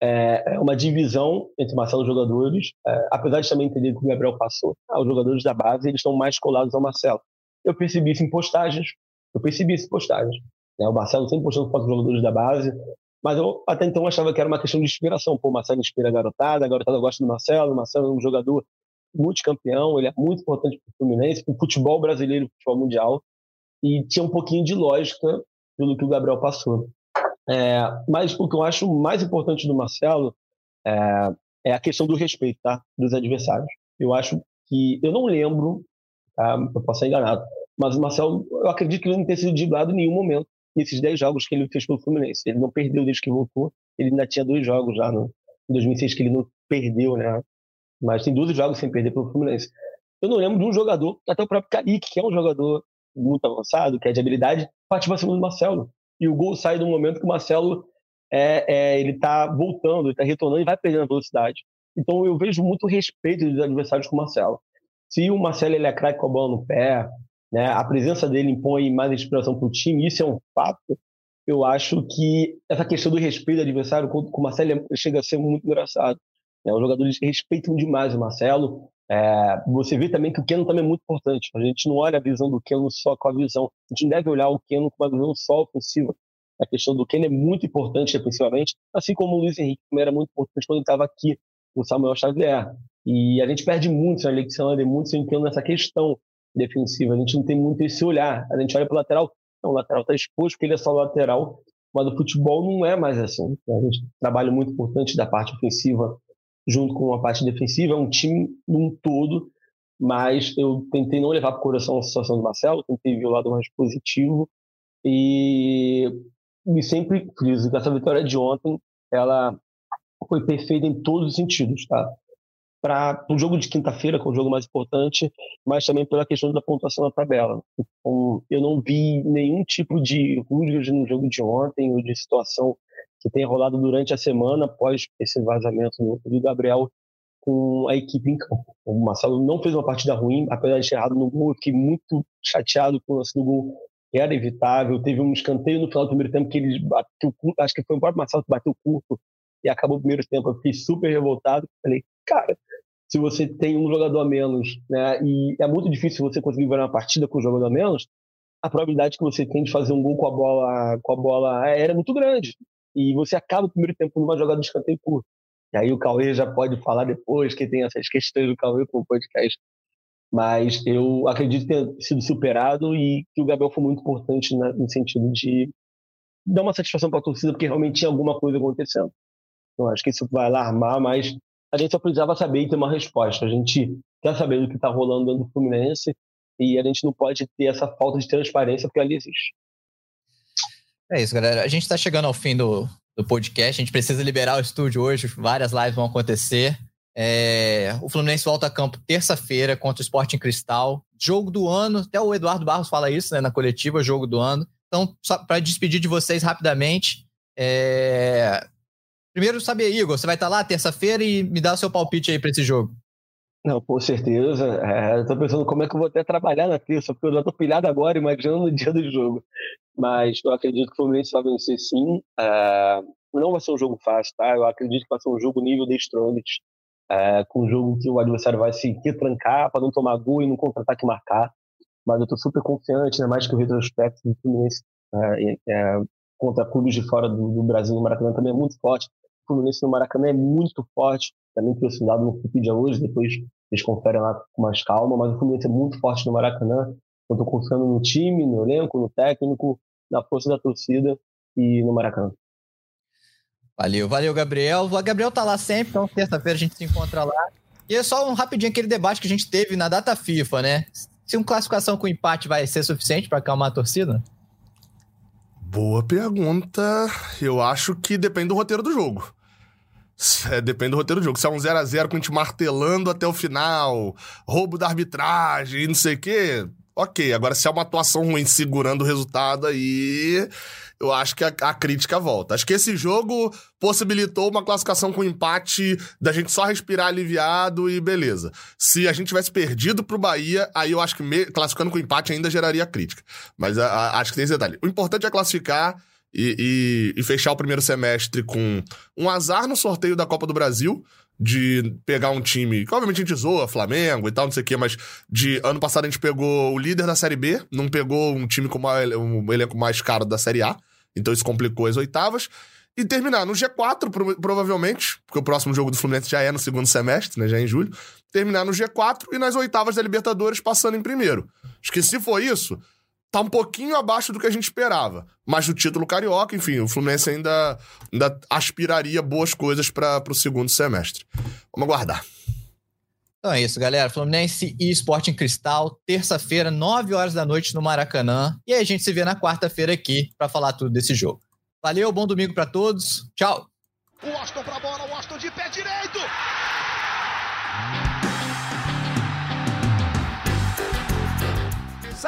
é, uma divisão entre Marcelo e os jogadores, é, apesar de também entender que o Gabriel passou. Ah, os jogadores da base eles estão mais colados ao Marcelo. Eu percebi isso em postagens, eu percebi isso em postagens. Né? O Marcelo sempre postando fotos dos jogadores da base, mas eu até então achava que era uma questão de inspiração. Pô, o Marcelo inspira a garotada, a garotada gosta do Marcelo, o Marcelo é um jogador multicampeão, ele é muito importante para o Fluminense, para o futebol brasileiro, para o futebol mundial, e tinha um pouquinho de lógica pelo que o Gabriel passou. É, mas o que eu acho mais importante do Marcelo é, é, a questão do respeito tá? dos adversários. Eu acho que, eu não lembro, tá? eu posso estar enganado, mas o Marcelo, eu acredito que ele não tenha sido driblado em nenhum momento nesses 10 jogos que ele fez pelo Fluminense. Ele não perdeu desde que voltou. Ele ainda tinha dois jogos já no, em 2006 que ele não perdeu, né? Mas tem 12 jogos sem perder pelo Fluminense. Eu não lembro de um jogador, até o próprio Kaique, que é um jogador muito avançado, que é de habilidade, partiu para cima do Marcelo. E o gol sai do momento que o Marcelo é, é ele está voltando, ele está retornando e vai perdendo a velocidade. Então eu vejo muito respeito dos adversários com o Marcelo. Se o Marcelo ele é craque com a bola no pé, né? A presença dele impõe mais inspiração para o time, isso é um fato. Eu acho que essa questão do respeito do adversário com o Marcelo chega a ser muito engraçado. Né? Os jogadores respeitam demais o Marcelo. É, você vê também que o Keno também é muito importante. A gente não olha a visão do Keno só com a visão. A gente deve olhar o Keno com uma visão só ofensiva. A questão do Keno é muito importante defensivamente, assim como o Luiz Henrique também era muito importante quando estava aqui, o Samuel Xavier. E a gente perde muito na Alexandre, muito sem Keno nessa questão defensiva. A gente não tem muito esse olhar. A gente olha para o lateral, não, o lateral está exposto porque ele é só lateral, mas o futebol não é mais assim. A gente trabalha muito importante da parte ofensiva junto com a parte defensiva, é um time num todo, mas eu tentei não levar para o coração a situação do Marcelo, tentei ver o lado mais positivo e, e sempre friso que essa vitória de ontem, ela foi perfeita em todos os sentidos, tá? para o jogo de quinta-feira, que é o jogo mais importante, mas também pela questão da pontuação na tabela. Então, eu não vi nenhum tipo de ruído no jogo de ontem, ou de situação que tenha rolado durante a semana após esse vazamento do Gabriel com a equipe em campo. O Marcelo não fez uma partida ruim, apesar de ter errado no gol, fiquei muito chateado com o lance do gol, que era evitável. Teve um escanteio no final do primeiro tempo que ele bateu, acho que foi o próprio Marcelo que bateu curto e acabou o primeiro tempo. Eu fiquei super revoltado. Falei, cara, se você tem um jogador a menos, né, e é muito difícil você conseguir ganhar uma partida com um jogador a menos, a probabilidade que você tem de fazer um gol com a bola com a bola aérea é muito grande. E você acaba o primeiro tempo numa jogada de escanteio curto. E aí o Cauê já pode falar depois que tem essas questões do Cauê com o podcast. Mas eu acredito ter sido superado e que o Gabriel foi muito importante na, no sentido de dar uma satisfação para a torcida, porque realmente tinha alguma coisa acontecendo. Então acho que isso vai alarmar, mas a gente só precisava saber e ter uma resposta. A gente quer saber do que está rolando do Fluminense e a gente não pode ter essa falta de transparência porque ali existe. É isso, galera. A gente está chegando ao fim do, do podcast. A gente precisa liberar o estúdio hoje. Várias lives vão acontecer. É, o Fluminense volta a campo terça-feira contra o Sporting Cristal. Jogo do ano. Até o Eduardo Barros fala isso né, na coletiva, jogo do ano. Então, para despedir de vocês rapidamente, é, Primeiro, saber, Igor, você vai estar lá terça-feira e me dá o seu palpite aí para esse jogo. Não, com certeza. É, Estou pensando como é que eu vou até trabalhar na terça, porque eu já estou pilhado agora, imaginando no dia do jogo. Mas eu acredito que o Fluminense vai vencer sim. É, não vai ser um jogo fácil, tá? Eu acredito que vai ser um jogo nível de Strongest, é, com um jogo que o adversário vai se retrancar para não tomar gol e no contra-ataque marcar. Mas eu estou super confiante, né? mais que o retrospecto do Fluminense é, contra clubes de fora do, do Brasil no Maracanã também é muito forte. Fluminense no Maracanã é muito forte. também trouxe um dado no Wikipedia hoje, depois eles conferem lá com mais calma, mas o Fluminense é muito forte no Maracanã. Eu estou confiando no time, no elenco, no técnico, na força da torcida e no Maracanã. Valeu, valeu, Gabriel. O Gabriel tá lá sempre, então terça-feira a gente se encontra lá. E é só um rapidinho aquele debate que a gente teve na data FIFA, né? Se uma classificação com empate vai ser suficiente para acalmar a torcida? Boa pergunta. Eu acho que depende do roteiro do jogo. É, depende do roteiro do jogo. Se é um 0x0 com a gente martelando até o final, roubo da arbitragem, não sei o quê, ok. Agora, se é uma atuação ruim segurando o resultado, aí eu acho que a, a, crítica volta. Acho que esse jogo possibilitou uma classificação com empate, da gente só respirar aliviado e beleza. Se a gente tivesse perdido pro Bahia, aí eu acho que me, classificando com empate ainda geraria crítica. Mas a, a, acho que tem esse detalhe. O importante é classificar. E, e, e fechar o primeiro semestre com um azar no sorteio da Copa do Brasil, de pegar um time, que obviamente a gente zoa, Flamengo e tal, não sei o quê, mas de ano passado a gente pegou o líder da Série B, não pegou um time com uma, um elenco mais caro da Série A, então isso complicou as oitavas. E terminar no G4, provavelmente, porque o próximo jogo do Fluminense já é no segundo semestre, né, já é em julho. Terminar no G4 e nas oitavas da Libertadores passando em primeiro. Acho que se for isso, tá um pouquinho abaixo do que a gente esperava. Mas no título carioca, enfim, o Fluminense ainda, ainda aspiraria boas coisas para o segundo semestre. Vamos aguardar. Então é isso, galera. Fluminense e Esporte em Cristal, terça-feira, 9 horas da noite no Maracanã. E aí a gente se vê na quarta-feira aqui para falar tudo desse jogo. Valeu, bom domingo para todos. Tchau. O Austin pra bola, o Austin de pé direito.